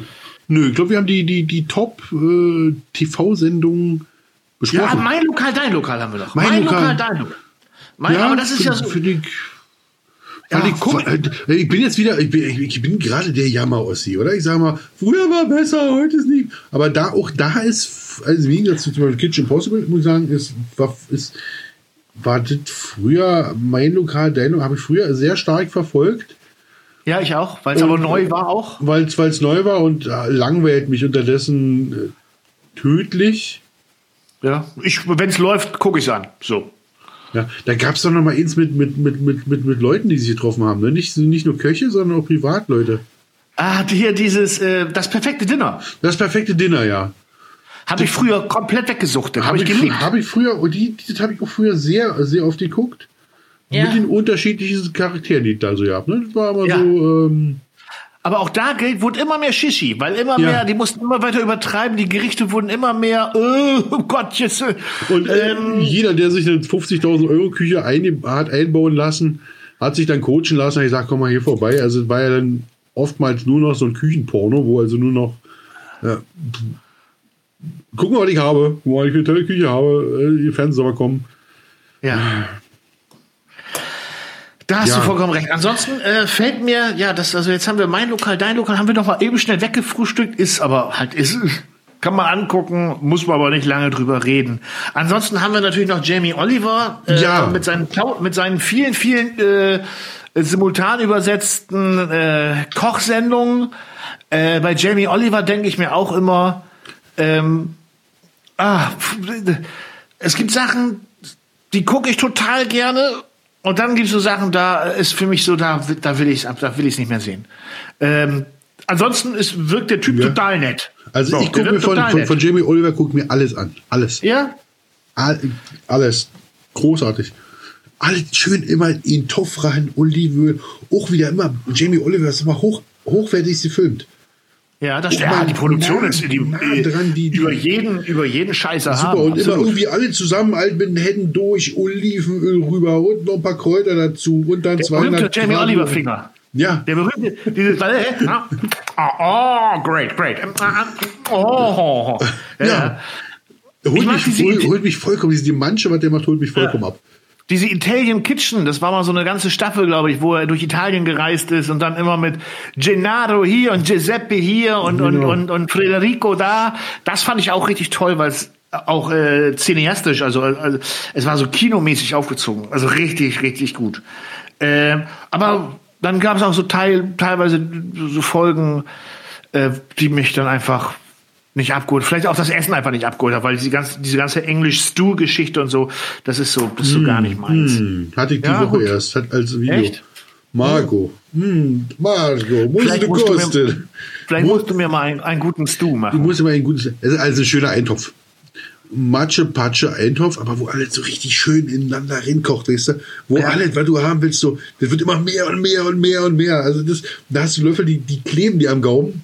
Nö, ich glaube, wir haben die, die, die Top-TV-Sendungen Ja, besprochen. mein Lokal, dein Lokal haben wir noch. Mein Lokal. dein Lokal. Mein, aber das ist ja so. Für die, Ja, weil ich, bin jetzt wieder, ich bin, ich bin gerade der Jammer-Ossi, oder? Ich sage mal, früher war besser, heute ist nicht. Aber da auch da ist, also wie gesagt, zum Beispiel Kitchen Possible, muss ich sagen, ist, war, ist, war das früher mein Lokal, dein Lokal, habe ich früher sehr stark verfolgt, Ja, ich auch, weil es aber neu war auch. weil es neu war und äh, langweilt mich unterdessen äh, tödlich. Ja, ich, wenn es läuft, gucke ich es an. So. Ja, da gab es doch noch mal eins mit, mit, mit, mit, mit, mit Leuten, die sich getroffen haben. Ne? Nicht, nicht nur Köche, sondern auch Privatleute. Ah, hier dieses, äh, das perfekte Dinner. Das perfekte Dinner, ja. Habe ich früher komplett weggesuchtet. Habe Habe ich ich, geliebt. hab ich früher, und die, die habe ich auch früher sehr, sehr oft geguckt. Ja. Mit den unterschiedlichen Charakteren, die ich da so gehabt. Ne? Das war aber Ja. so, ähm, Aber auch da gilt, wurde immer mehr Shishi, weil immer Ja. mehr, die mussten immer weiter übertreiben, die Gerichte wurden immer mehr, oh Gott, jetzt. äh, und ähm, jeder, der sich eine 50.000 Euro Küche ein, hat einbauen lassen, hat sich dann coachen lassen. Ich gesagt, komm mal hier vorbei. Also es war ja dann oftmals nur noch so ein Küchenporno, wo also nur noch ja, gucken, was ich habe, wo ich eine tolle Küche habe, äh, ihr Fernseher kommen. Ja. Da hast Ja. du vollkommen recht. Ansonsten äh, fällt mir, ja, das, also jetzt haben wir mein Lokal, dein Lokal, haben wir doch mal eben schnell weggefrühstückt, ist aber halt, ist, kann man angucken, muss man aber nicht lange drüber reden. Ansonsten haben wir natürlich noch Jamie Oliver äh, Ja. mit, seinen, mit seinen vielen, vielen äh, simultan übersetzten äh, Kochsendungen. Äh, bei Jamie Oliver denke ich mir auch immer, ähm, ah, es gibt Sachen, die gucke ich total gerne. Und dann gibt es so Sachen, da ist für mich so, da, da will ich da will ich nicht mehr sehen. Ähm, ansonsten ist, wirkt der Typ Ja. total nett. Also So, ich gucke mir von, von, von Jamie Oliver guck mir alles an. Alles. ja, All, alles. Großartig. Alles schön immer in Topf rein, Olivenöl. Auch wieder immer, Jamie Oliver ist immer hoch, hochwertig gefilmt. Ja, das, Oh, ja, die Produktion nah- ist die, nah dran, die- die- über jeden über jeden Scheißer Super. haben. und immer irgendwie alle zusammen alt mit den Händen durch, Olivenöl rüber und noch ein paar Kräuter dazu und dann der 200 berühmte Jamie Oliver Finger. Ja. Der berühmte, dieses, oh, oh, great, great. Oh, ja. Ja. Holt mich, Idee. holt mich vollkommen, diese Manche, was der macht, holt mich vollkommen ab. Diese Italian Kitchen, das war mal so eine ganze Staffel, glaube ich, wo er durch Italien gereist ist und dann immer mit Gennaro hier und Giuseppe hier und, und, Genau. und, und Federico da. Das fand ich auch richtig toll, weil es auch äh, cineastisch, also, also es war so kinomäßig aufgezogen. Also richtig, richtig gut. Ähm, aber dann gab es auch so teil, teilweise so Folgen, äh, die mich dann einfach nicht abgeholt. Vielleicht auch das Essen einfach nicht abgeholt hat, weil diese ganze, diese ganze English-Stew-Geschichte und so, das ist so, das ist so gar nicht meins. Hm, hatte ich die Ja, Woche gut. erst, hat als Video. Echt? Marco. Hm, Marco, muss Vielleicht du musst du mir- kosten. Vielleicht Muss- musst du mir mal einen, einen guten Stew Du machen. musst immer ein gutes, es ist also ein schöner Eintopf. Matsche, Patsche, Eintopf, aber wo alles so richtig schön ineinander rinkocht, weißt du? Wo Ja. alles, was du haben willst, so, das wird immer mehr und mehr und mehr und mehr. Also das, da hast du Löffel, die, die kleben dir am Gaumen.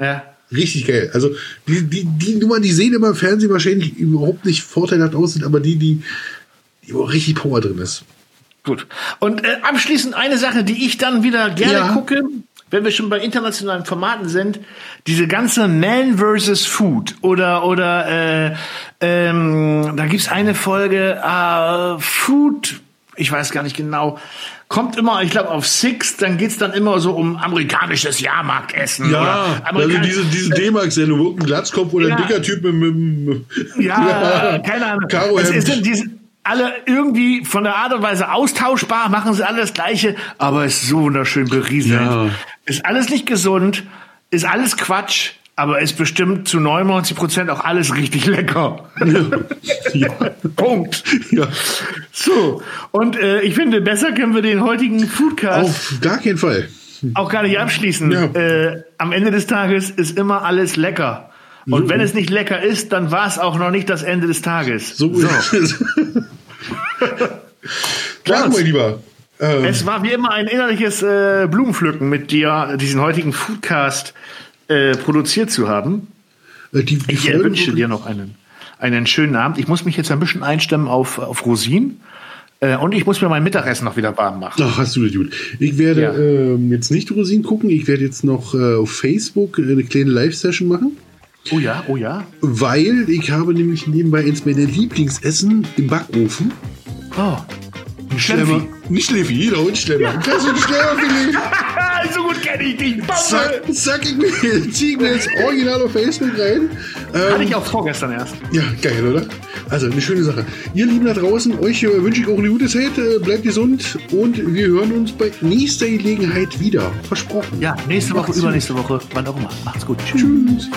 Ja. Richtig geil. Also die, die, die Nummer, die sehen immer im Fernsehen wahrscheinlich überhaupt nicht vorteilhaft aus, sind aber die, die, die wo richtig Power drin ist. Gut. Und äh, abschließend eine Sache, die ich dann wieder gerne Ja. gucke, wenn wir schon bei internationalen Formaten sind, diese ganze Man vs. Food oder oder äh, ähm, da gibt's eine Folge äh, Food, ich weiß gar nicht genau, kommt immer, ich glaube auf Six, dann geht's dann immer so um amerikanisches Jahrmarktessen Ja, also diese, diese D-Mark-Sendung, wo ein Glatzkopf oder Ja. ein dicker Typ mit, mit, mit Ja, keine Ahnung. Karo es, es sind diese alle irgendwie von der Art und Weise austauschbar, machen sie alle das Gleiche, aber ist so wunderschön berieselnd. Ja. Ist alles nicht gesund, ist alles Quatsch, aber ist bestimmt zu 99 Prozent auch alles richtig lecker. ja. Punkt. ja. So, und äh, ich finde, besser können wir den heutigen Foodcast Auf gar keinen Fall. auch gar nicht abschließen. Ja. Äh, am Ende des Tages ist immer alles lecker. Und wenn es nicht lecker ist, dann war es auch noch nicht das Ende des Tages. So, ist es. Klar, mein Lieber. Ähm, Es war wie immer ein innerliches äh, Blumenpflücken mit dir, diesen heutigen Foodcast äh, produziert zu haben. äh, die, die Ich äh, Folge- wünsche dir noch einen, einen schönen Abend. Ich muss mich jetzt ein bisschen einstimmen auf, auf Rosinen. Äh, und ich muss mir mein Mittagessen noch wieder warm machen. Ach, hast du das gut. Ich werde Ja. ähm, jetzt nicht Rosinen gucken. Ich werde jetzt noch äh, auf Facebook eine kleine Live-Session machen. Oh ja, oh ja. Weil ich habe nämlich nebenbei eins meiner Lieblingsessen im Backofen. Oh. Schlemmer. Nicht Schläffi, genau, ein Schlemmer. Kannst du ein Schlemmerfilet? so gut kenne ich dich. Zack, zack, ich mir, zieh ich mir jetzt original auf Facebook rein. Hatte Ähm, ich auch vorgestern erst. ja, geil, oder? Also, eine schöne Sache. Ihr Lieben da draußen, euch äh, wünsche ich auch eine gute Zeit. Äh, bleibt gesund und wir hören uns bei nächster Gelegenheit wieder. Versprochen. Ja, nächste Woche, Macht's übernächste Woche, wann auch immer. Macht's gut. Tschüss. Tschüss.